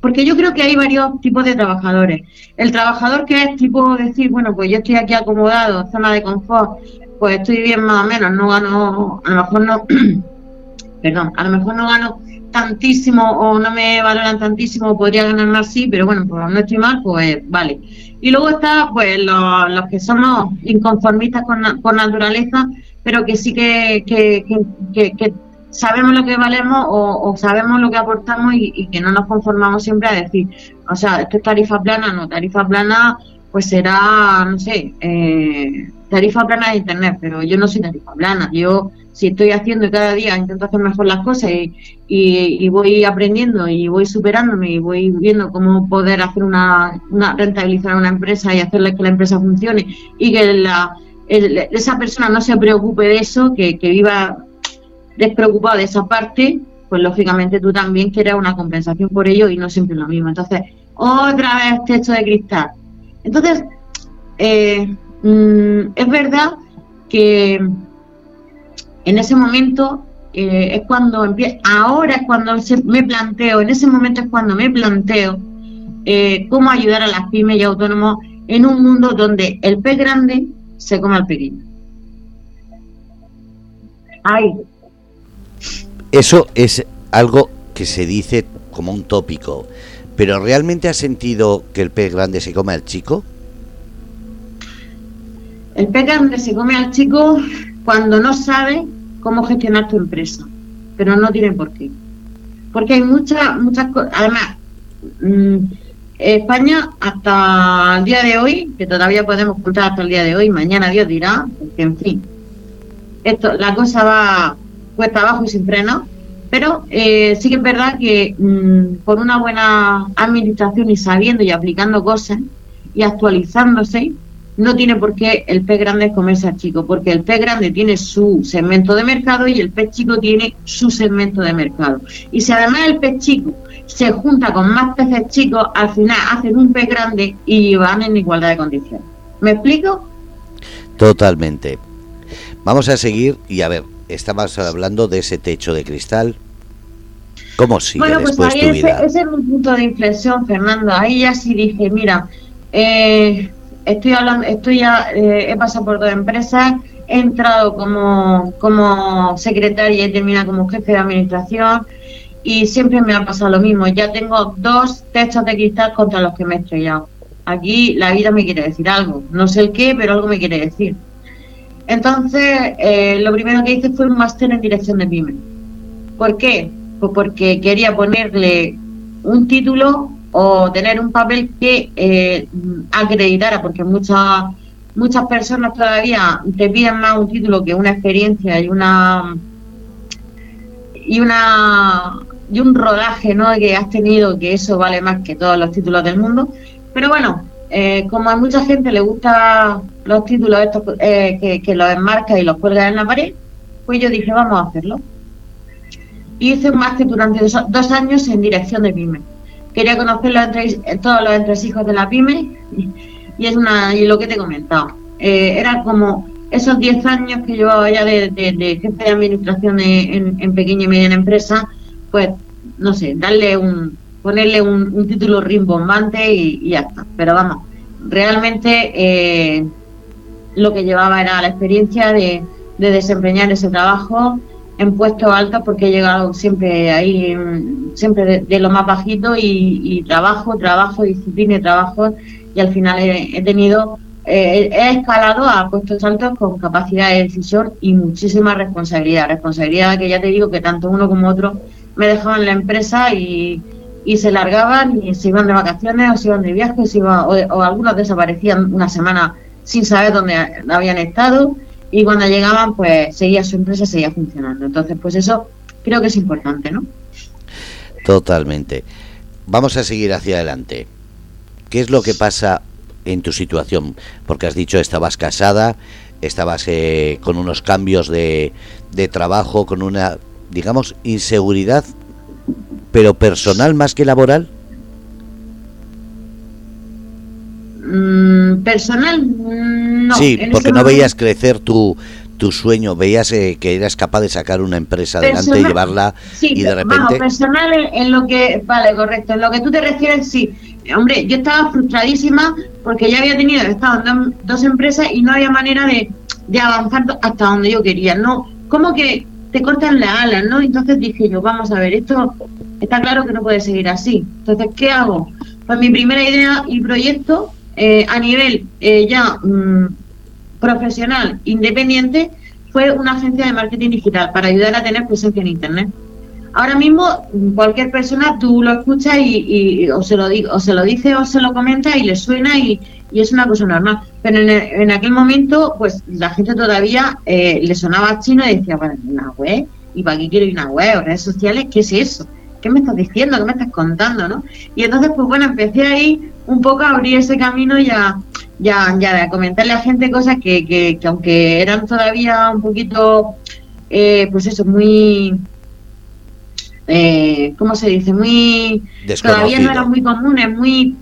porque yo creo que hay varios tipos de trabajadores. El trabajador que es tipo decir, bueno, pues yo estoy aquí acomodado, zona de confort, pues estoy bien más o menos, no gano, a lo mejor no, perdón, a lo mejor no gano tantísimo o no me valoran tantísimo, podría ganar más, sí, pero bueno, pues no estoy mal, pues vale. Y luego está, pues, los, que somos inconformistas con, con naturaleza, pero que sí que, que, sabemos lo que valemos o, sabemos lo que aportamos y, que no nos conformamos siempre a decir, o sea, esto es tarifa plana, no, tarifa plana, pues será, no sé, eh, tarifa plana de Internet, pero yo no soy tarifa plana, yo si estoy haciendo y cada día intento hacer mejor las cosas y, voy aprendiendo y voy superándome y voy viendo cómo poder hacer una, rentabilizar una empresa y hacerle que la empresa funcione y que la, esa persona no se preocupe de eso, que, viva despreocupado de esa parte, pues lógicamente tú también quieres una compensación por ello y no siempre lo mismo. Entonces, otra vez techo de cristal. Entonces, eh, mm, es verdad que en ese momento eh, es cuando empiezo, ahora es cuando me planteo, en ese momento es cuando me planteo eh, cómo ayudar a las pymes y autónomos en un mundo donde el pez grande se come al pequeño. Eso es algo que se dice como un tópico, pero ¿realmente has sentido que el pez grande se come al chico? El pez grande se come al chico cuando no sabe cómo gestionar tu empresa, pero no tiene por qué. Porque hay muchas, muchas cosas. Además, mm, España hasta el día de hoy, que todavía podemos contar hasta el día de hoy, mañana Dios dirá, porque en fin, esto, la cosa va cuesta abajo y sin freno, pero eh, sí que es verdad que mm, por una buena administración y sabiendo y aplicando cosas y actualizándose, no tiene por qué el pez grande comerse al chico, porque el pez grande tiene su segmento de mercado y el pez chico tiene su segmento de mercado. Y si además el pez chico se junta con más peces chicos, al final hacen un pez grande y van en igualdad de condiciones. ¿Me explico? Totalmente. Vamos a seguir y a ver, estabas hablando de ese techo de cristal. ¿Cómo sigue bueno, pues ahí ese, ese, es un punto de inflexión, Fernando. Ahí ya sí dije, mira, eh, estoy hablando, estoy ya, eh, he pasado por dos empresas, he entrado como, como secretaria y terminado como jefe de administración y siempre me ha pasado lo mismo. Ya tengo dos techos de cristal contra los que me he estrellado. Aquí la vida me quiere decir algo. No sé el qué, pero algo me quiere decir. Entonces, eh, lo primero que hice fue un máster en dirección de pyme. ¿Por qué? Pues porque quería ponerle un título o tener un papel que eh, acreditara, porque muchas muchas personas todavía te piden más un título que una experiencia y una y una y un rodaje ¿no? que has tenido que eso vale más que todos los títulos del mundo. Pero bueno eh, como a mucha gente le gusta los títulos estos eh, que, que, los enmarca y los cuelga en la pared pues yo dije vamos a hacerlo y hice un máster durante dos, años en dirección de pyme quería conocer los todos los entresijos de la pyme y, es una y lo que te he comentado. Eh, era como esos 10 años que llevaba ya de, jefe de administración en, pequeña y mediana empresa, pues no sé, darle un ponerle un, título rimbombante y, ya está. Pero vamos, realmente eh, lo que llevaba era la experiencia de, de desempeñar ese trabajo en puestos altos porque he llegado siempre ahí, siempre de, lo más bajito y, trabajo, trabajo, disciplina y trabajo y al final he, tenido, eh, he escalado a puestos altos con capacidad de decisión y muchísima responsabilidad. Responsabilidad que ya te digo que tanto uno como otro me dejaban la empresa y, y se largaban y se iban de vacaciones o se iban de viaje o, o algunos desaparecían una semana sin saber dónde habían estado y cuando llegaban pues seguía su empresa, seguía funcionando. Entonces pues eso creo que es importante, ¿no? Totalmente. Vamos a seguir hacia adelante. ¿Qué es lo que pasa en tu situación? Porque has dicho estabas casada, estabas eh, con unos cambios de, de trabajo, con una, digamos, inseguridad, pero personal más que laboral. Mm, personal, mm, no. Sí, porque no veías crecer tu, tu sueño, veías eh, que eras capaz de sacar una empresa adelante y llevarla y de repente... personal en, lo que... Vale, correcto. En lo que tú te refieres, sí. Hombre, yo estaba frustradísima porque ya había tenido, estado en dos empresas y no había manera de, de avanzar hasta donde yo quería. No, como que te cortan las alas, ¿no? Entonces dije yo, vamos a ver, esto está claro que no puede seguir así. Entonces, ¿qué hago? Pues mi primera idea y proyecto eh, a nivel eh, ya mm, profesional, independiente, fue una agencia de marketing digital para ayudar a tener presencia en Internet. Ahora mismo cualquier persona tú lo escuchas y, o se lo o se lo dice o se lo comenta y le suena y, es una cosa normal. Pero en, aquel momento pues la gente todavía eh, le sonaba chino y decía, bueno, una web, ¿y para qué quiero una web? redes sociales? ¿Qué es eso? ¿Qué me estás diciendo? ¿Qué me estás contando? ¿no? Y entonces pues bueno, empecé ahí un poco a abrir ese camino ya ya, ya de comentarle a gente cosas que, que, aunque eran todavía un poquito, eh, pues eso, muy, eh, ¿cómo se dice? Muy, todavía no eran muy comunes, muy,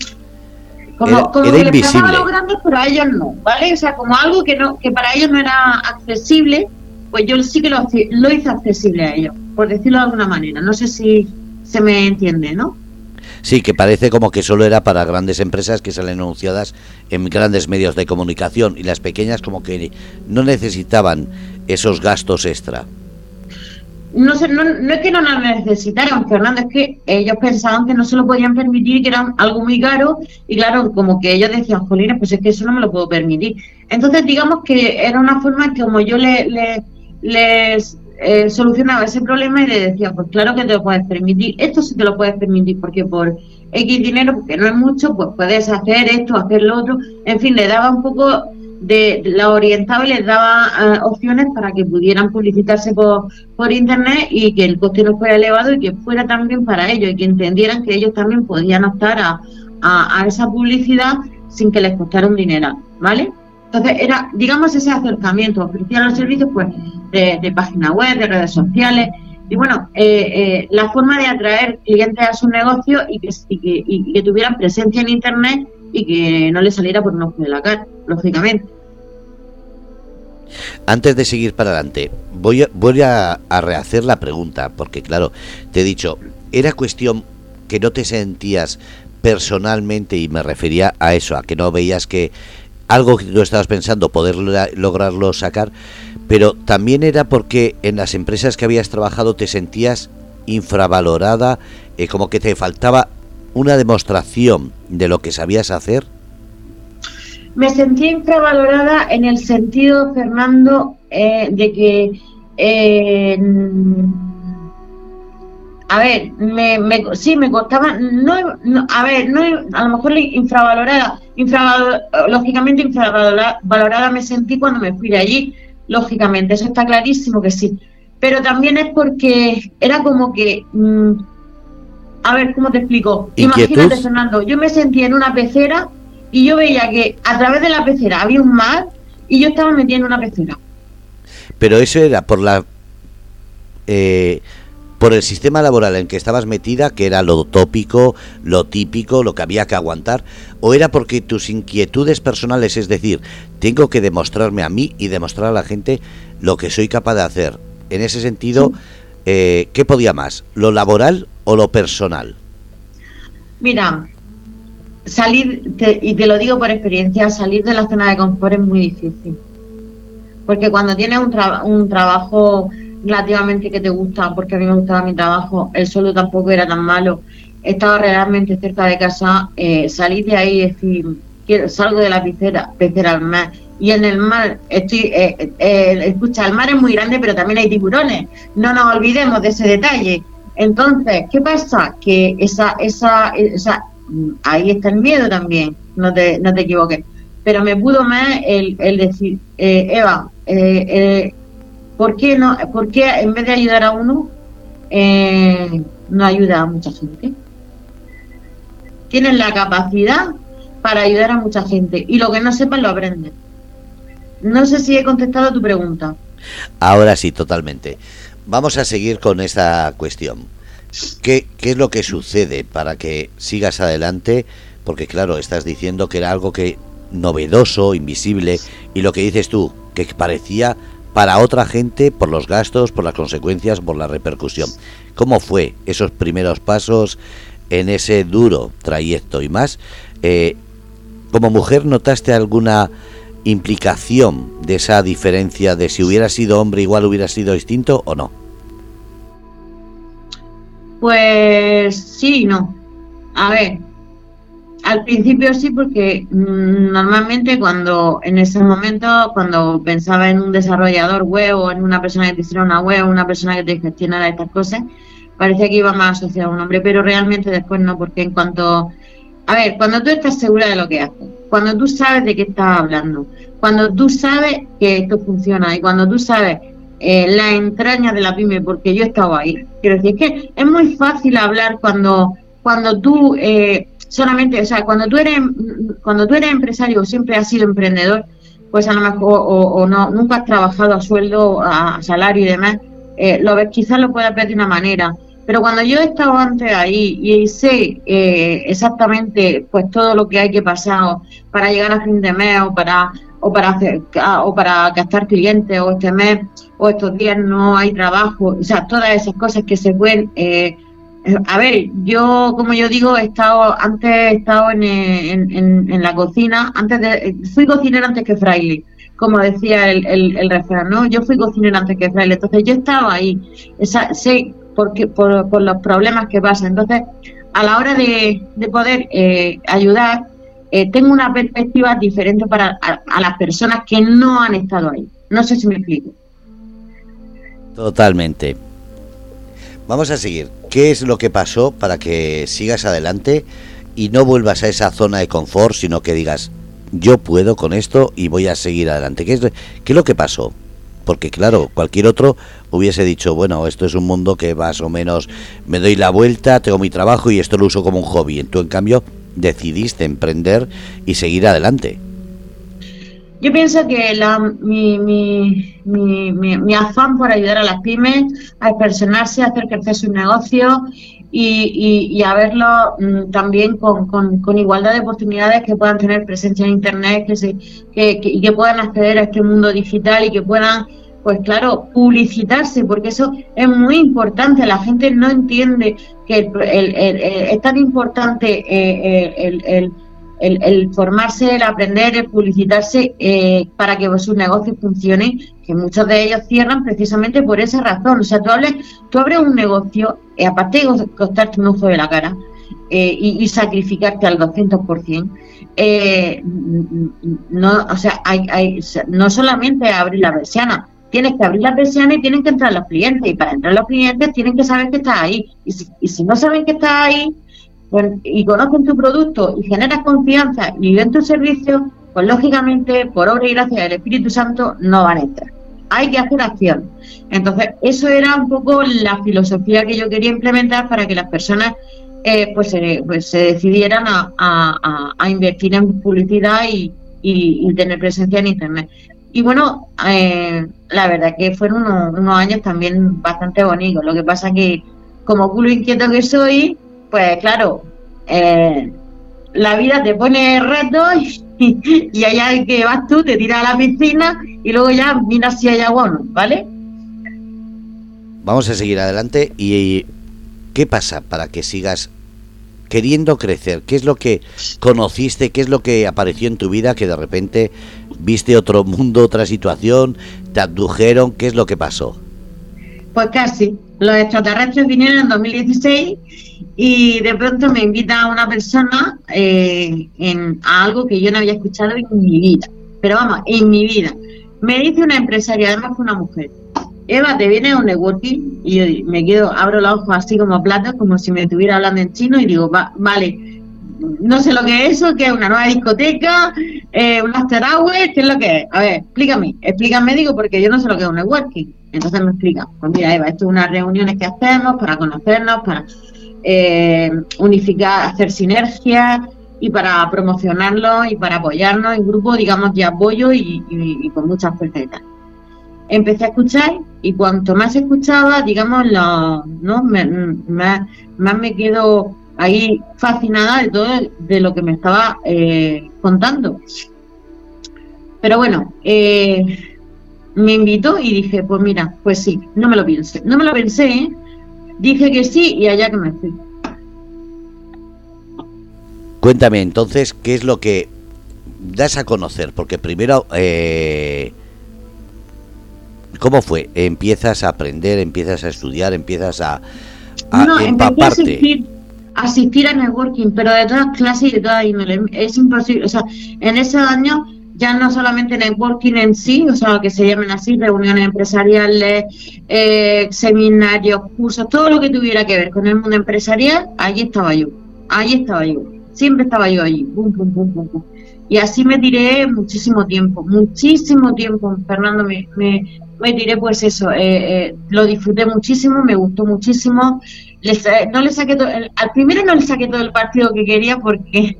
como, como que les pasaba a los grandes, pero a ellos no, ¿vale? O sea, como algo que no, que para ellos no era accesible, pues yo sí que lo, lo hice accesible a ellos, por decirlo de alguna manera. No sé si se me entiende, ¿no? Sí, que parece como que solo era para grandes empresas que salen anunciadas en grandes medios de comunicación y las pequeñas como que no necesitaban esos gastos extra. No, no, es que no las necesitaran, Fernando, es que ellos pensaban que no se lo podían permitir, que era algo muy caro, y claro, como que ellos decían, Jolines, pues es que eso no me lo puedo permitir. Entonces, digamos que era una forma que como yo le, les eh, solucionaba ese problema y le decía, pues claro que te lo puedes permitir, esto sí te lo puedes permitir porque por X dinero, porque no es mucho, pues puedes hacer esto, hacer lo otro, en fin, le daba un poco de, la orientaba y les daba eh, opciones para que pudieran publicitarse por, por internet y que el coste no fuera elevado y que fuera también para ellos y que entendieran que ellos también podían optar a, a, a esa publicidad sin que les costara un dinero, ¿vale? Entonces era, digamos, ese acercamiento, ofrecían los servicios pues de, página web, de redes sociales, y bueno, eh, eh, la forma de atraer clientes a su negocio y que, y que, tuvieran presencia en Internet y que no les saliera por un ojo de la cara, lógicamente. Antes de seguir para adelante, voy a, voy a, rehacer la pregunta, porque claro, te he dicho, era cuestión que no te sentías personalmente, y me refería a eso, a que no veías que algo que tú estabas pensando poder lograrlo sacar, pero también era porque en las empresas que habías trabajado te sentías infravalorada, eh, como que te faltaba una demostración de lo que sabías hacer. Me sentía infravalorada en el sentido, Fernando, eh, de que eh, a ver, me, me, sí, me costaba, no, a ver, no, a lo mejor infravalorada, lógicamente infravalorada me sentí cuando me fui de allí, lógicamente, eso está clarísimo que sí, pero también es porque era como que, mm, a ver, ¿cómo te explico? Imagínate, Fernando, yo me sentía en una pecera y yo veía que a través de la pecera había un mar y yo estaba metida en una pecera. Pero eso era por la... Eh, por el sistema laboral en que estabas metida, que era lo tópico, lo típico, lo que había que aguantar, o era porque tus inquietudes personales, es decir, tengo que demostrarme a mí y demostrar a la gente lo que soy capaz de hacer. En ese sentido, eh, ¿qué podía más? ¿Lo laboral o lo personal? Mira, salir, y te lo digo por experiencia, salir de la zona de confort es muy difícil. Porque cuando tienes un, un trabajo relativamente que te gusta, porque a mí me gustaba mi trabajo, el suelo tampoco era tan malo, estaba realmente cerca de casa, eh, salir de ahí y decir, quiero, salgo de la pecera, pecera al mar, y en el mar estoy, eh, eh, escucha, el mar es muy grande, pero también hay tiburones, no nos olvidemos de ese detalle. Entonces, ¿qué pasa? Que esa, esa, esa, ahí está el miedo también, no te, no te equivoques. Pero me pudo más el, el decir, eh, Eva, eh, eh, ¿Por qué, no, por en vez de ayudar a uno, eh, no ayuda a mucha gente? Tienen la capacidad para ayudar a mucha gente y lo que no sepan lo aprenden. No sé si he contestado a tu pregunta. Ahora sí, totalmente. Vamos a seguir con esta cuestión. ¿Qué, ¿Qué es lo que sucede para que sigas adelante? Porque claro, estás diciendo que era algo que novedoso, invisible, y lo que dices tú, que parecía para otra gente por los gastos, por las consecuencias, por la repercusión. ¿Cómo fue esos primeros pasos en ese duro trayecto y más? Eh, como mujer, ¿notaste alguna implicación de esa diferencia de si hubiera sido hombre igual hubiera sido distinto o no? Pues sí no. A ver, al principio sí, porque mm, normalmente cuando en ese momento, cuando pensaba en un desarrollador web o en una persona que te hiciera una web, una persona que te gestionara estas cosas, parecía que iba más asociado a un hombre, pero realmente después no, porque en cuanto... A ver, cuando tú estás segura de lo que haces, cuando tú sabes de qué estás hablando, cuando tú sabes que esto funciona y cuando tú sabes eh, la entraña de la pyme, porque yo he estado ahí, quiero decir, es que es muy fácil hablar cuando, cuando tú... Eh, solamente, o sea, cuando tú eres, cuando tú eres empresario siempre has sido emprendedor, pues a lo mejor, o, no, nunca has trabajado a sueldo, a salario y demás, eh, lo ves, quizás lo puedas ver de una manera. Pero cuando yo he estado antes ahí y sé eh, exactamente pues todo lo que hay que pasar para llegar a fin de mes o para o para hacer, o para gastar clientes o este mes o estos días no hay trabajo, o sea, todas esas cosas que se pueden eh, a ver, yo, como yo digo, he estado, antes he estado en, en, la cocina, antes de, fui cocinera antes que fraile, como decía el, el, refrán, ¿no? Yo fui cocinera antes que fraile, entonces yo he estado ahí, sé porque, por, por, los problemas que pasan, entonces a la hora de, poder eh, ayudar, eh, tengo una perspectiva diferente para a las personas que no han estado ahí. No sé si me explico. Totalmente. Vamos a seguir. ¿Qué es lo que pasó para que sigas adelante y no vuelvas a esa zona de confort, sino que digas, yo puedo con esto y voy a seguir adelante? ¿Qué es, qué lo que pasó? Porque claro, cualquier otro hubiese dicho, bueno, esto es un mundo que más o menos me doy la vuelta, tengo mi trabajo y esto lo uso como un hobby. Tú, en cambio, decidiste emprender y seguir adelante. Yo pienso que la, mi, mi, mi, mi, afán por ayudar a las pymes a personarse, a hacer crecer su negocio y, y, a verlo mm, también con, con, igualdad de oportunidades que puedan tener presencia en Internet que se, que, y que puedan acceder a este mundo digital y que puedan, pues claro, publicitarse, porque eso es muy importante. La gente no entiende que el, es tan importante eh, el, el el, formarse, el aprender, el publicitarse eh, para que su negocio funcione, que muchos de ellos cierran precisamente por esa razón. O sea, tú, hables, tú abres un negocio, eh, aparte de costarte un ojo de la cara eh, y, sacrificarte al 200%, eh, no, o sea, hay, no solamente abrir la persiana, tienes que abrir la persiana y tienen que entrar los clientes. Y para entrar los clientes tienen que saber que estás ahí. Y si, y si no saben que estás ahí, y conocen tu producto y generas confianza y ven tu servicio, pues lógicamente, por obra y gracia del Espíritu Santo, no van a entrar. Hay que hacer acción. Entonces, eso era un poco la filosofía que yo quería implementar para que las personas eh, pues, pues, se decidieran a, invertir en publicidad y, tener presencia en Internet. Y bueno, eh, la verdad que fueron unos, unos, años también bastante bonitos. Lo que pasa que, como culo inquieto que soy, pues claro, eh, la vida te pone retos y, allá que vas tú, te tiras a la piscina y luego ya miras si hay agua o no, ¿vale? Vamos a seguir adelante y ¿qué pasa para que sigas queriendo crecer? ¿Qué es lo que conociste? ¿Qué es lo que apareció en tu vida que de repente viste otro mundo, otra situación, te abdujeron? ¿Qué es lo que pasó? Pues casi. Los extraterrestres vinieron en 2016 y de pronto me invita una persona eh, en, a algo que yo no había escuchado en mi vida. Pero vamos, en mi vida. Me dice una empresaria, además fue una mujer. Eva, ¿te viene un networking? Y yo me quedo, abro los ojos así como platos, como si me estuviera hablando en chino y digo, vale, no sé lo que es eso, que es una nueva discoteca, eh, un after hour, ¿qué es lo que es? A ver, explícame, explícame, digo, porque yo no sé lo que es un networking. Entonces me explica, pues mira, Eva, esto es unas reuniones que hacemos para conocernos, para eh, unificar, hacer sinergias y para promocionarlo y para apoyarnos en grupo, digamos, de apoyo y, con mucha fuerza y tal. Empecé a escuchar y cuanto más escuchaba, digamos, ¿no? más, me quedo ahí fascinada de todo de lo que me estaba eh, contando. Pero bueno, eh, me invitó y dije, pues mira, pues sí, no me lo pensé. No me lo pensé, ¿eh? dije que sí y allá que me fui. Cuéntame entonces, ¿qué es lo que das a conocer, porque primero, eh, ¿cómo fue? Empiezas a aprender, empiezas a estudiar, empiezas a, a empaparte. A asistir, a networking, pero de todas clases y de todas índole. Es imposible, o sea, en ese año ya no solamente networking en sí, o sea, que se llamen así, reuniones empresariales, eh, seminarios, cursos, todo lo que tuviera que ver con el mundo empresarial, allí estaba yo, allí estaba yo, siempre estaba yo allí, pum, pum, pum, pum, pum. Y así me tiré muchísimo tiempo, muchísimo tiempo, Fernando, me, me, me tiré pues eso, eh, eh, lo disfruté muchísimo, me gustó muchísimo. no le saqué al primero no le saqué todo el partido que quería porque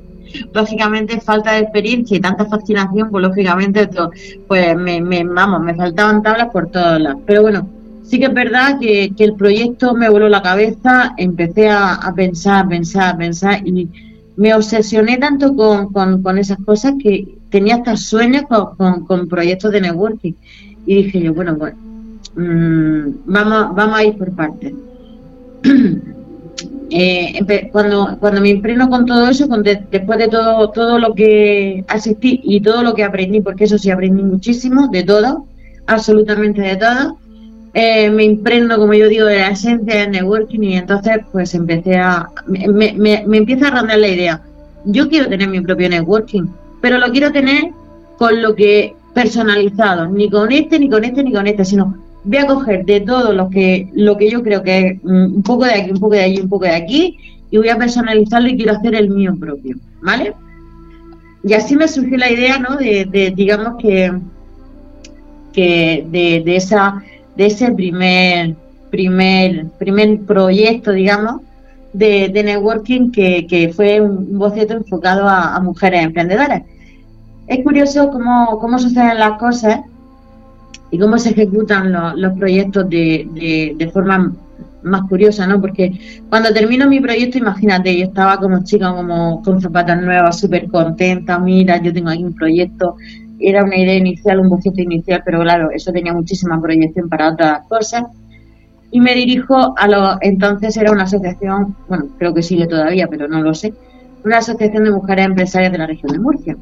lógicamente falta de experiencia y tanta fascinación, pues lógicamente pues me, vamos, me faltaban tablas por todas las. Pero bueno, sí que es verdad que, el proyecto me voló la cabeza, empecé a, pensar, pensar, pensar y me obsesioné tanto con, con, esas cosas que tenía hasta sueños con, con, proyectos de networking. Y dije yo, bueno, bueno, mm, vamos, vamos a ir por partes. eh, cuando, cuando me impregno con todo eso, después de todo, todo lo que asistí y todo lo que aprendí, porque eso sí aprendí muchísimo, de todo, absolutamente de todo, eh, me impregno, como yo digo, de la esencia del networking y entonces pues empecé a, me, me, empieza a rondar la idea. Yo quiero tener mi propio networking, pero lo quiero tener con lo que personalizado, ni con este, ni con este, ni con este, sino voy a coger de todo lo que, lo que yo creo que es mm, un poco de aquí, un poco de allí, un poco de aquí, y voy a personalizarlo y quiero hacer el mío propio, ¿vale? Y así me surgió la idea, ¿no? De, digamos que, que de, de esa de ese primer, primer, primer proyecto, digamos, de, networking que, fue un boceto enfocado a, mujeres emprendedoras. Es curioso cómo, cómo suceden las cosas y cómo se ejecutan los, proyectos de, forma más curiosa, ¿no? Porque cuando termino mi proyecto, imagínate, yo estaba como chica, como con zapatas nuevas, súper contenta, mira, yo tengo aquí un proyecto era una idea inicial, un boceto inicial, pero claro, eso tenía muchísima proyección para otras cosas. Y me dirijo a lo, entonces era una asociación, bueno, creo que sigue todavía, pero no lo sé, una asociación de mujeres empresarias de la región de Murcia.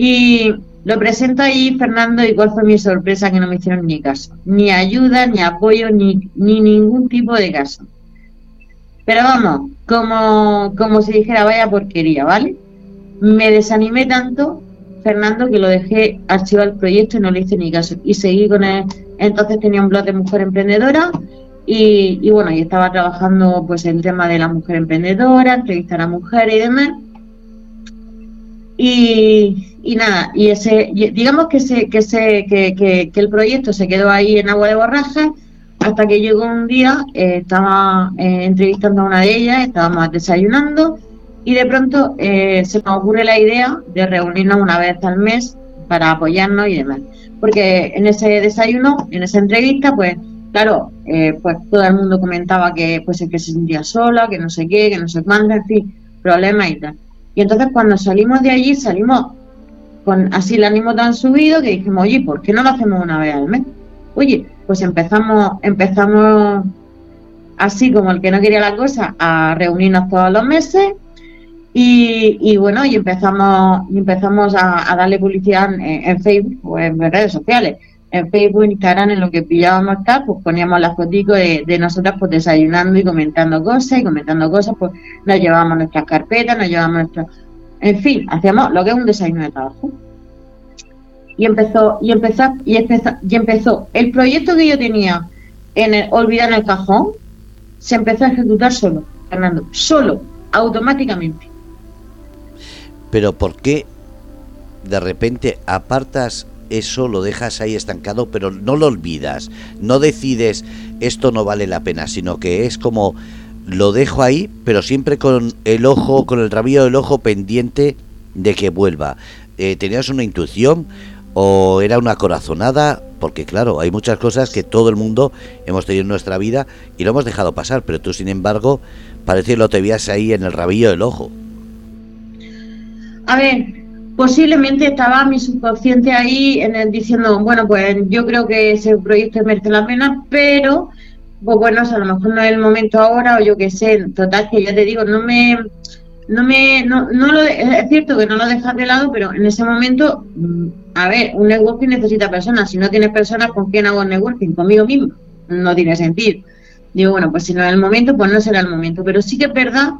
Y lo presento ahí, Fernando, y cuál fue mi sorpresa que no me hicieron ni caso, ni ayuda, ni apoyo, ni, ni ningún tipo de caso. Pero vamos, como, como si dijera, vaya porquería, ¿vale? Me desanimé tanto Fernando que lo dejé archivar el proyecto y no le hice ni caso. Y seguí con él. Entonces tenía un blog de mujer emprendedora y, bueno, y estaba trabajando pues el tema de la mujer emprendedora, entrevistar a mujeres y demás. Y, nada, y ese, digamos que, ese, que, ese, que, el proyecto se quedó ahí en agua de borraja hasta que llegó un día, eh, estaba eh, entrevistando a una de ellas, estábamos desayunando y de pronto eh, se nos ocurre la idea de reunirnos una vez al mes para apoyarnos y demás. Porque en ese desayuno, en esa entrevista, pues claro, eh, pues todo el mundo comentaba que pues es que se sentía sola, que no sé qué, que no sé cuánto, en fin, problemas y tal. Y entonces cuando salimos de allí, salimos con así el ánimo tan subido que dijimos, oye, ¿por qué no lo hacemos una vez al mes? Oye, pues empezamos, empezamos así como el que no quería la cosa, a reunirnos todos los meses y, bueno, y empezamos, empezamos a, darle publicidad en, Facebook o en redes sociales. En Facebook, Instagram, en lo que pillábamos tal, pues poníamos las fotos de, de nosotras pues desayunando y comentando cosas y comentando cosas, pues nos llevábamos nuestras carpetas, nos llevábamos nuestras... En fin, hacíamos lo que es un desayuno de trabajo. Y empezó, y empezó, y empezó, y empezó. El proyecto que yo tenía en el Olvidar en el cajón, se empezó a ejecutar solo, Fernando, solo, automáticamente. Pero ¿por qué de repente apartas eso, lo dejas ahí estancado, pero no lo olvidas? No decides esto no vale la pena, sino que es como lo dejo ahí, pero siempre con el ojo, con el rabillo del ojo pendiente de que vuelva. Eh, ¿Tenías una intuición o era una corazonada? Porque claro, hay muchas cosas que todo el mundo hemos tenido en nuestra vida y lo hemos dejado pasar, pero tú sin embargo parece que lo te veías ahí en el rabillo del ojo. A ver, posiblemente estaba mi subconsciente ahí en el diciendo, bueno, pues yo creo que ese proyecto merece la pena, pero, pues bueno, a lo mejor no es el momento ahora, o yo qué sé, total, que ya te digo, no me, no me, no, no lo, es cierto que no lo dejas de lado, pero en ese momento, mm, a ver, un networking necesita personas. Si no tienes personas, ¿con quién hago networking? Conmigo mismo. No tiene sentido. Digo, bueno, pues si no es el momento, pues no será el momento. Pero sí que es verdad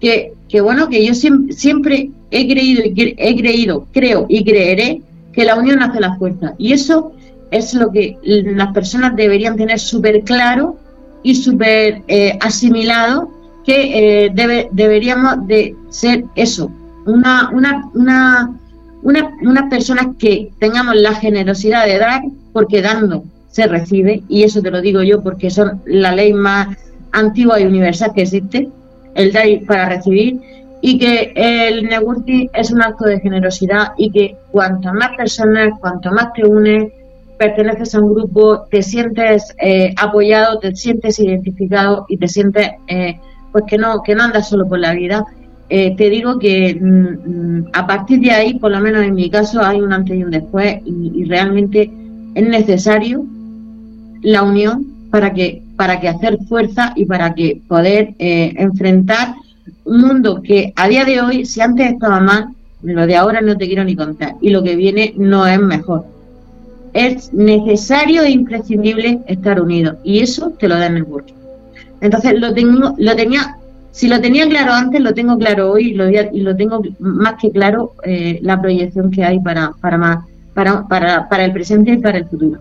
que, bueno, que yo siempre, he creído he creído, creo y creeré que la unión hace la fuerza. Y eso es lo que las personas deberían tener súper claro y súper eh, asimilado que eh, debe, deberíamos de ser eso, una, una, una, una, unas personas que tengamos la generosidad de dar, porque dando se recibe, y eso te lo digo yo porque son la ley más antigua y universal que existe, el dar para recibir, y que el networking es un acto de generosidad y que cuanto más personas, cuanto más te unes, perteneces a un grupo, te sientes eh, apoyado, te sientes identificado y te sientes eh, pues que no, que no andas solo por la vida. Eh, te digo que mm, mm, a partir de ahí, por lo menos en mi caso, hay un antes y un después y, realmente es necesario la unión para que, para que hacer fuerza y para que poder eh, enfrentar un mundo que a día de hoy, si antes estaba mal, lo de ahora no te quiero ni contar y lo que viene no es mejor. Es necesario e imprescindible estar unidos y eso te lo da en el working. Entonces lo tengo, lo tenía, si lo tenía claro antes, lo tengo claro hoy y lo, tengo más que claro eh, la proyección que hay para, para, más, para, para, para el presente y para el futuro.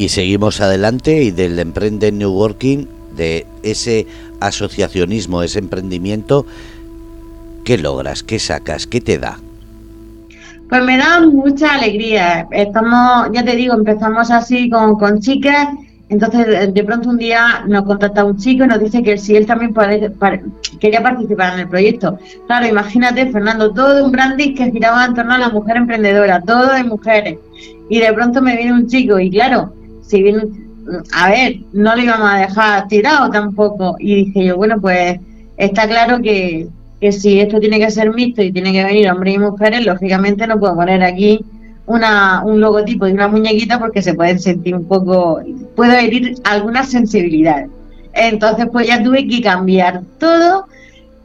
Y seguimos adelante y del Emprende New Working, de ese asociacionismo, ese emprendimiento, ¿qué logras? ¿Qué sacas? ¿Qué te da? Pues me da mucha alegría. Estamos, ya te digo, empezamos así con, con chicas entonces, de pronto un día nos contacta un chico y nos dice que si él también quería participar en el proyecto. Claro, imagínate, Fernando, todo un branding que giraba en torno a la mujer emprendedora, todo de mujeres. Y de pronto me viene un chico y claro, si viene, a ver, no lo íbamos a dejar tirado tampoco. Y dije yo, bueno, pues está claro que, que si esto tiene que ser mixto y tiene que venir hombres y mujeres, lógicamente no puedo poner aquí una, un logotipo de una muñequita porque se pueden sentir un poco, puedo herir alguna sensibilidad. Entonces, pues ya tuve que cambiar todo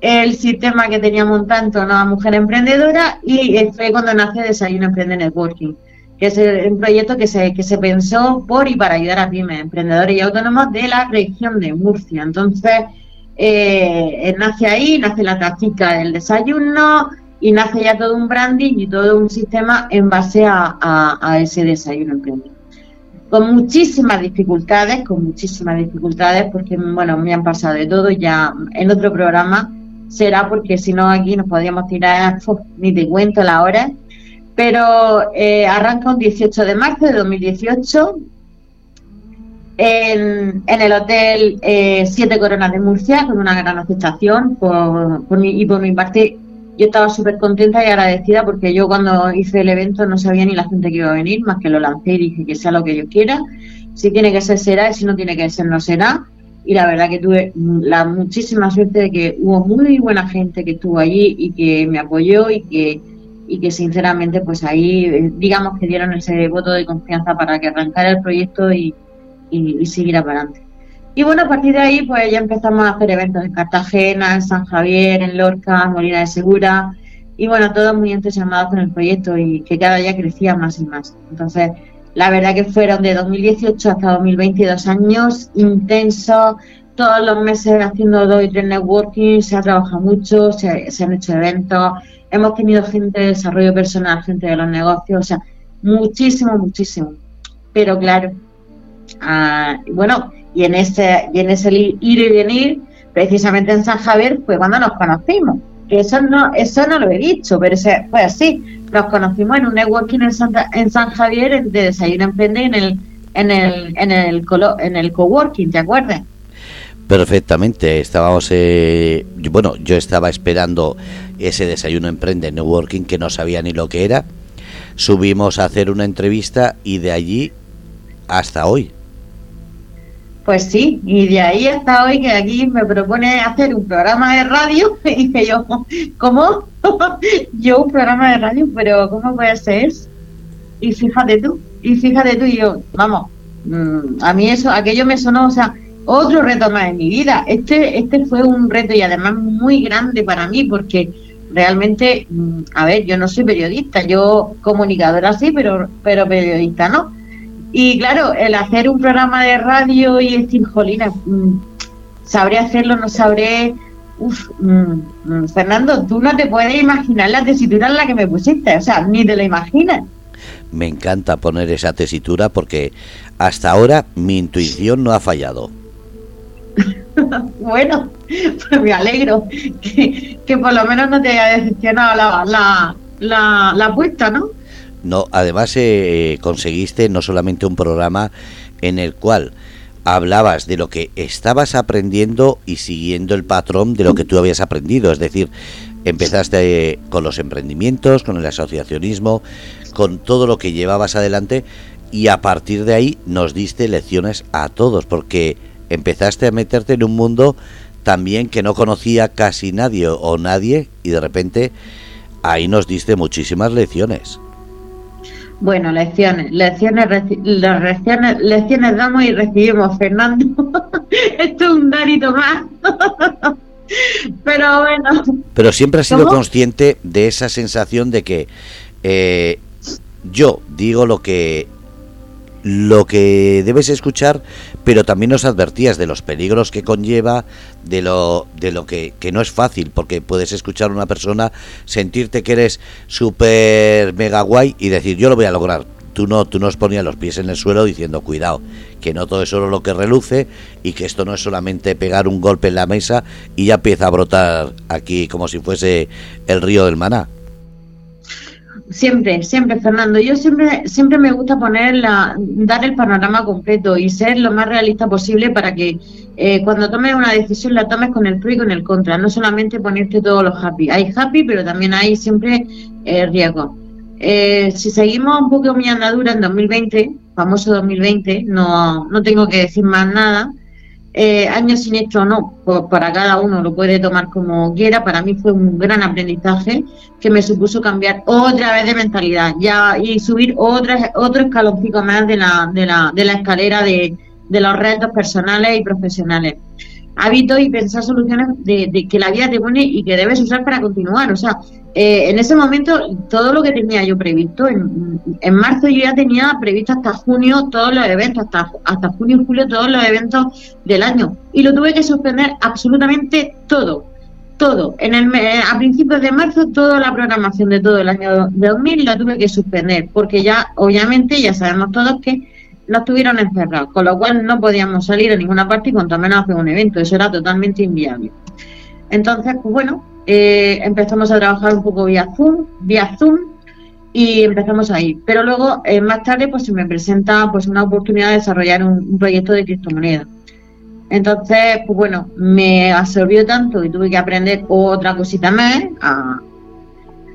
el sistema que teníamos montado en a mujer emprendedora y fue cuando nace Desayuno Emprende Networking, que es un proyecto que se, que se pensó por y para ayudar a pymes, emprendedores y autónomos de la región de Murcia. Entonces, eh, nace ahí, nace la tacica del desayuno, y nace ya todo un branding y todo un sistema en base a, ese desayuno emprendido. Con muchísimas dificultades, con muchísimas dificultades, porque bueno, me han pasado de todo, ya en otro programa será porque si no aquí nos podríamos tirar, ni te cuento la hora, pero eh, arranca un 18 de marzo de 2018 en, el hotel eh, Siete Coronas de Murcia, con una gran aceptación por, y por mi parte yo estaba súper contenta y agradecida porque yo cuando hice el evento no sabía ni la gente que iba a venir, más que lo lancé y dije que sea lo que yo quiera. Si tiene que ser, será, y si no tiene que ser, no será. Y la verdad que tuve la muchísima suerte de que hubo muy buena gente que estuvo allí y que me apoyó y que, y que sinceramente pues ahí eh, digamos que dieron ese voto de confianza para que arrancara el proyecto y, y, y seguir adelante. Y bueno, a partir de ahí, pues ya empezamos a hacer eventos en Cartagena, en San Javier, en Lorca, en Molina de Segura. Y bueno, todos muy entusiasmados con el proyecto y que cada día crecía más y más. Entonces, la verdad que fueron de 2018 hasta 2022 años intensos, todos los meses haciendo dos y tres networking, se ha trabajado mucho, se, han hecho eventos, hemos tenido gente de desarrollo personal, gente de los negocios, o sea, muchísimo, muchísimo. Pero claro, ah, bueno, y en ese, y en ese ir y venir, precisamente en San Javier, fue cuando nos conocimos. Eso no, eso no lo he dicho, pero ese, fue así. Nos conocimos en un networking en, en San Javier de Desayuno Emprende en el, en el, en el, en el coworking, ¿te acuerdas? Perfectamente, estábamos, eh, bueno, yo estaba esperando ese desayuno emprende networking que no sabía ni lo que era. Subimos a hacer una entrevista y de allí hasta hoy. Pues sí, y de ahí hasta hoy que aquí me propone hacer un programa de radio, y dije yo, ¿cómo? yo un programa de radio, pero ¿cómo puede ser? Y fíjate tú, y fíjate tú y yo, vamos, mm, a mí eso, aquello me sonó, o sea, otro reto más en mi vida. Este, este fue un reto y además muy grande para mí porque realmente, mm, a ver, yo no soy periodista, yo comunicadora sí, pero, pero periodista no. Y claro, el hacer un programa de radio y decir, jolina, mm, sabré hacerlo, no sabré. Uf, mm, Fernando, tú no te puedes imaginar la tesitura en la que me pusiste, o sea, ni te lo imaginas. Me encanta poner esa tesitura porque hasta ahora mi intuición no ha fallado. bueno, pues me alegro que, por lo menos no te haya decepcionado la, la, la, la apuesta, ¿no? No, además eh, conseguiste no solamente un programa en el cual hablabas de lo que estabas aprendiendo y siguiendo el patrón de lo que tú habías aprendido, es decir, empezaste con los emprendimientos, con el asociacionismo, con todo lo que llevabas adelante y a partir de ahí nos diste lecciones a todos porque empezaste a meterte en un mundo también que no conocía casi nadie o nadie y de repente ahí nos diste muchísimas lecciones. Bueno, lecciones, lecciones, lecciones, lecciones damos y recibimos, Fernando. Esto es un darito más. Pero bueno. Pero siempre has sido consciente de esa sensación de que eh, yo digo lo que lo que debes escuchar, pero también nos advertías de los peligros que conlleva, de lo, de lo que, que no es fácil, porque puedes escuchar a una persona, sentirte que eres súper mega guay y decir, yo lo voy a lograr. Tú no, tú nos ponías los pies en el suelo diciendo, cuidado, que no todo es solo lo que reluce y que esto no es solamente pegar un golpe en la mesa y ya empieza a brotar aquí como si fuese el río del maná. Siempre, siempre, Fernando. Yo siempre, siempre me gusta poner la, dar el panorama completo y ser lo más realista posible para que eh, cuando tomes una decisión la tomes con el pro y con el contra, no solamente ponerte todos los happy. Hay happy, pero también hay siempre eh, riesgo. Eh, si seguimos un poco mi andadura en 2020, famoso 2020, no, no tengo que decir más nada eh, año siniestro no, pues para cada uno lo puede tomar como quiera. Para mí fue un gran aprendizaje que me supuso cambiar otra vez de mentalidad ya y subir otra, otro escaloncito más de la, de la, de la escalera de, de los retos personales y profesionales hábitos y pensar soluciones de, que la vida te pone y que debes usar para continuar. O sea, eh, en ese momento todo lo que tenía yo previsto, en, en, marzo yo ya tenía previsto hasta junio todos los eventos, hasta, hasta junio y julio todos los eventos del año. Y lo tuve que suspender absolutamente todo. Todo. En el, a principios de marzo, toda la programación de todo el año 2000 la tuve que suspender, porque ya, obviamente, ya sabemos todos que no estuvieron encerrados, con lo cual no podíamos salir a ninguna parte y cuanto menos hacer un evento, eso era totalmente inviable. Entonces, pues bueno, eh, empezamos a trabajar un poco vía Zoom, vía Zoom y empezamos ahí. Pero luego, eh, más tarde, pues se me presenta pues una oportunidad de desarrollar un, proyecto de criptomoneda. Entonces, pues bueno, me absorbió tanto y tuve que aprender otra cosita más a,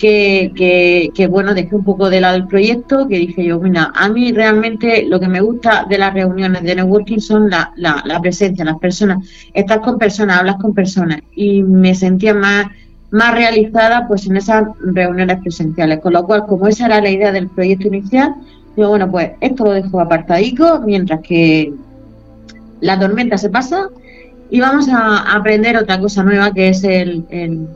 que, que, bueno, dejé un poco de lado el proyecto, que dije yo, mira, a mí realmente lo que me gusta de las reuniones de networking son la, la, presencia, las personas, estás con personas, hablas con personas. Y me sentía más, más realizada pues en esas reuniones presenciales, con lo cual como esa era la idea del proyecto inicial, digo, bueno, pues esto lo dejo apartadico mientras que la tormenta se pasa y vamos a aprender otra cosa nueva que es el,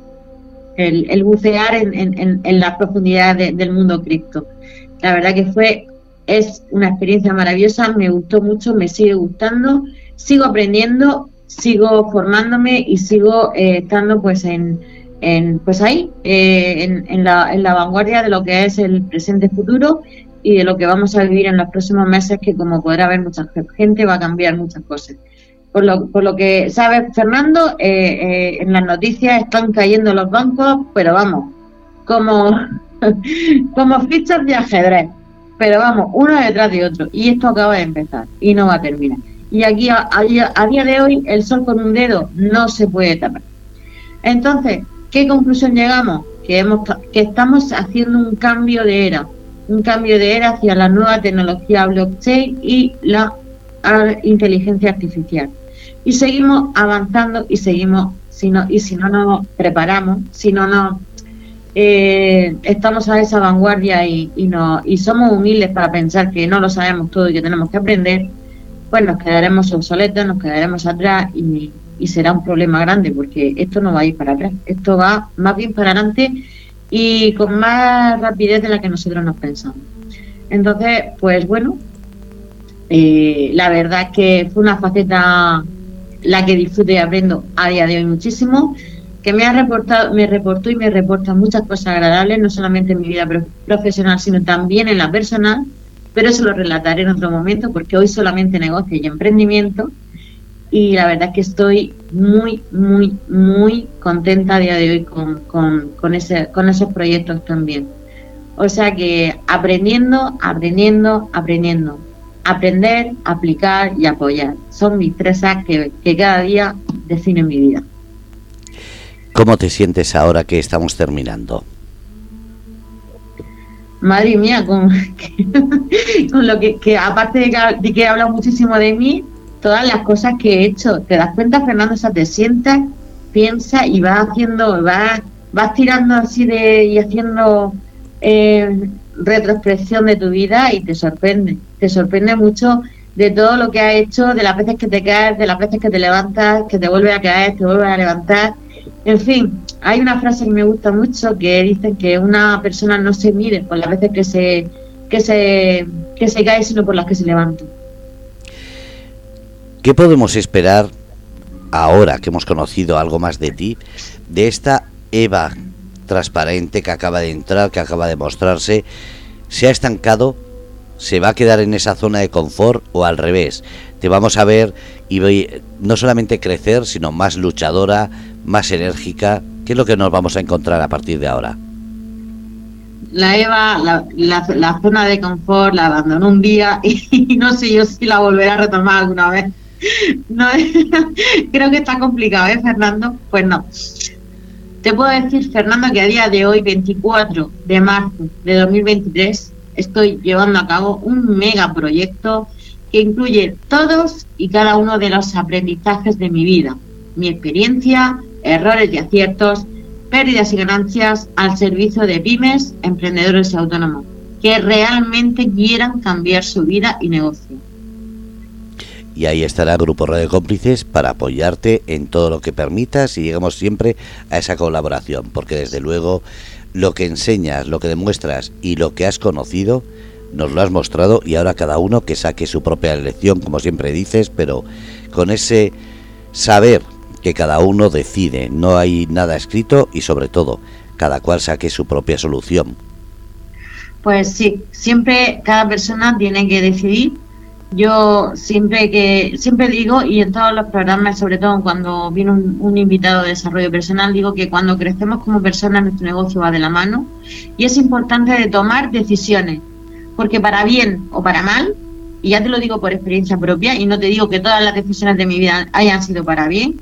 bucear en, en, las profundidades del mundo cripto. La verdad que fue, es una experiencia maravillosa, me gustó mucho, me sigue gustando, sigo aprendiendo, sigo formándome y sigo eh, estando pues en, en pues ahí, eh, en, la, en la vanguardia de lo que es el presente futuro y de lo que vamos a vivir en los próximos meses, que como podrá ver mucha gente, va a cambiar muchas cosas por lo, que sabe Fernando, eh, eh, en las noticias están cayendo los bancos, pero vamos, como, como fichas de ajedrez. Pero vamos, uno detrás de otro. Y esto acaba de empezar y no va a terminar. Y aquí, a, a día de hoy, el sol con un dedo no se puede tapar. Entonces, ¿qué conclusión llegamos? Que, hemos, que estamos haciendo un cambio de era, un cambio de era hacia la nueva tecnología blockchain y la inteligencia artificial y seguimos avanzando y seguimos, si no, y si no nos preparamos, si no nos eh, estamos a esa vanguardia y, no, y somos humildes para pensar que no lo sabemos todo y que tenemos que aprender, pues nos quedaremos obsoletos, nos quedaremos atrás y, y será un problema grande porque esto no va a ir para atrás, esto va más bien para adelante y con más rapidez de la que nosotros nos pensamos. Entonces, pues bueno, eh, la verdad es que fue una faceta la que disfruto y aprendo a día de hoy muchísimo, que me ha reportado, me reportó y me reporta muchas cosas agradables, no solamente en mi vida profesional, sino también en la personal, pero eso lo relataré en otro momento porque hoy solamente negocio y emprendimiento y la verdad es que estoy muy, muy, muy contenta a día de hoy con, con, con, ese, con esos proyectos también. O sea que aprendiendo, aprendiendo, aprendiendo. Aprender, aplicar y apoyar. Son mis tres A que, que cada día definen mi vida. ¿Cómo te sientes ahora que estamos terminando? Madre mía, con, con lo que, que aparte de que, de que habla muchísimo de mí, todas las cosas que he hecho. ¿Te das cuenta, Fernando? O sea, te sientas, piensas y vas haciendo, vas, vas tirando así de y haciendo eh, retrospección de tu vida y te sorprende. Te sorprende mucho de todo lo que has hecho, de las veces que te caes, de las veces que te levantas, que te vuelves a caer, te vuelves a levantar. En fin, hay una frase que me gusta mucho que dicen que una persona no se mide por las veces que se que se que se cae, sino por las que se levanta. ¿Qué podemos esperar ahora que hemos conocido algo más de ti, de esta Eva transparente que acaba de entrar, que acaba de mostrarse? ¿Se ha estancado? ¿Se va a quedar en esa zona de confort o al revés? Te vamos a ver y no solamente crecer, sino más luchadora, más enérgica. ¿Qué es lo que nos vamos a encontrar a partir de ahora? la Eva, la, la, zona de confort la abandonó un día y, no sé yo si la volverá a retomar alguna vez. No, creo que está complicado, ¿eh, Fernando? Pues no. Te puedo decir, Fernando, que a día de hoy, 24 de marzo de 2023, estoy llevando a cabo un mega proyecto que incluye todos y cada uno de los aprendizajes de mi vida, mi experiencia, errores y aciertos, pérdidas y ganancias al servicio de pymes, emprendedores y autónomos que realmente quieran cambiar su vida y negocio y ahí estará Grupo Radio Cómplices para apoyarte en todo lo que permitas y llegamos siempre a esa colaboración, porque desde luego lo que enseñas, lo que demuestras y lo que has conocido, nos lo has mostrado y ahora cada uno que saque su propia lección, como siempre dices, pero con ese saber que cada uno decide, no hay nada escrito y sobre todo, cada cual saque su propia solución. Pues sí, siempre cada persona tiene que decidir yo siempre que siempre digo y en todos los programas, sobre todo cuando viene un, invitado de desarrollo personal, digo que cuando crecemos como personas nuestro negocio va de la mano y es importante de tomar decisiones, porque para bien o para mal, y ya te lo digo por experiencia propia y no te digo que todas las decisiones de mi vida hayan sido para bien,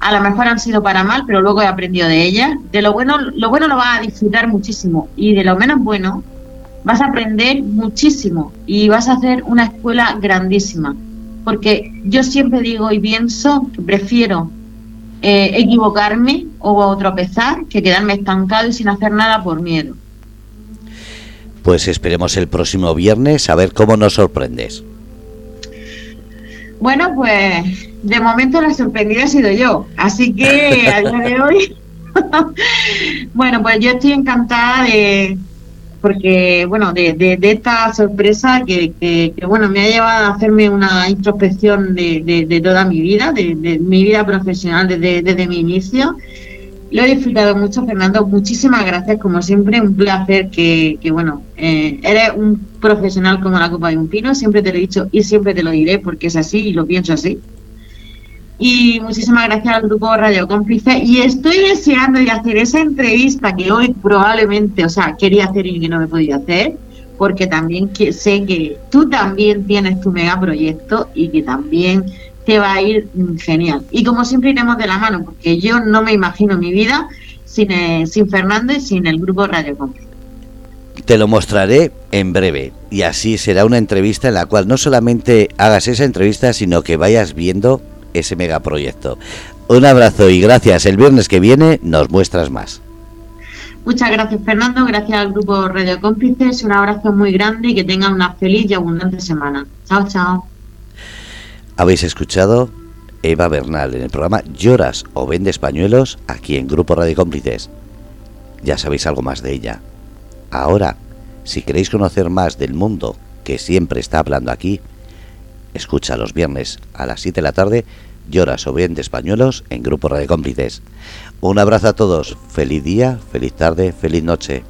a lo mejor han sido para mal, pero luego he aprendido de ellas. De lo bueno, lo bueno lo vas a disfrutar muchísimo y de lo menos bueno vas a aprender muchísimo y vas a hacer una escuela grandísima. Porque yo siempre digo y pienso que prefiero eh, equivocarme o tropezar que quedarme estancado y sin hacer nada por miedo. Pues esperemos el próximo viernes a ver cómo nos sorprendes. Bueno, pues de momento la sorprendida he sido yo, así que a día de hoy, bueno, pues yo estoy encantada de, porque, bueno, de, de, esta sorpresa que, que, bueno, me ha llevado a hacerme una introspección de, de toda mi vida, de, mi vida profesional desde, desde mi inicio. Lo he disfrutado mucho, Fernando. Muchísimas gracias, como siempre. Un placer que, que bueno, eh, eres un profesional como la copa de un pino. Siempre te lo he dicho y siempre te lo diré porque es así y lo pienso así. Y muchísimas gracias al grupo Radio Cómplice. Y estoy deseando de hacer esa entrevista que hoy probablemente, o sea, quería hacer y que no me podía hacer, porque también sé que tú también tienes tu megaproyecto y que también te va a ir genial. Y como siempre iremos de la mano, porque yo no me imagino mi vida sin, eh, sin Fernando y sin el grupo Radio Cómplice. Te lo mostraré en breve y así será una entrevista en la cual no solamente hagas esa entrevista, sino que vayas viendo ese megaproyecto. Un abrazo y gracias. El viernes que viene nos muestras más. Muchas gracias Fernando, gracias al grupo Radio Cómplices, un abrazo muy grande y que tengan una feliz y abundante semana. Chao, chao. Habéis escuchado Eva Bernal en el programa Lloras o Vende Españuelos aquí en Grupo Radio Cómplices. Ya sabéis algo más de ella. Ahora, si queréis conocer más del mundo que siempre está hablando aquí, escucha los viernes a las 7 de la tarde Lloras o Vende Españuelos en Grupo Radio Cómplices. Un abrazo a todos, feliz día, feliz tarde, feliz noche.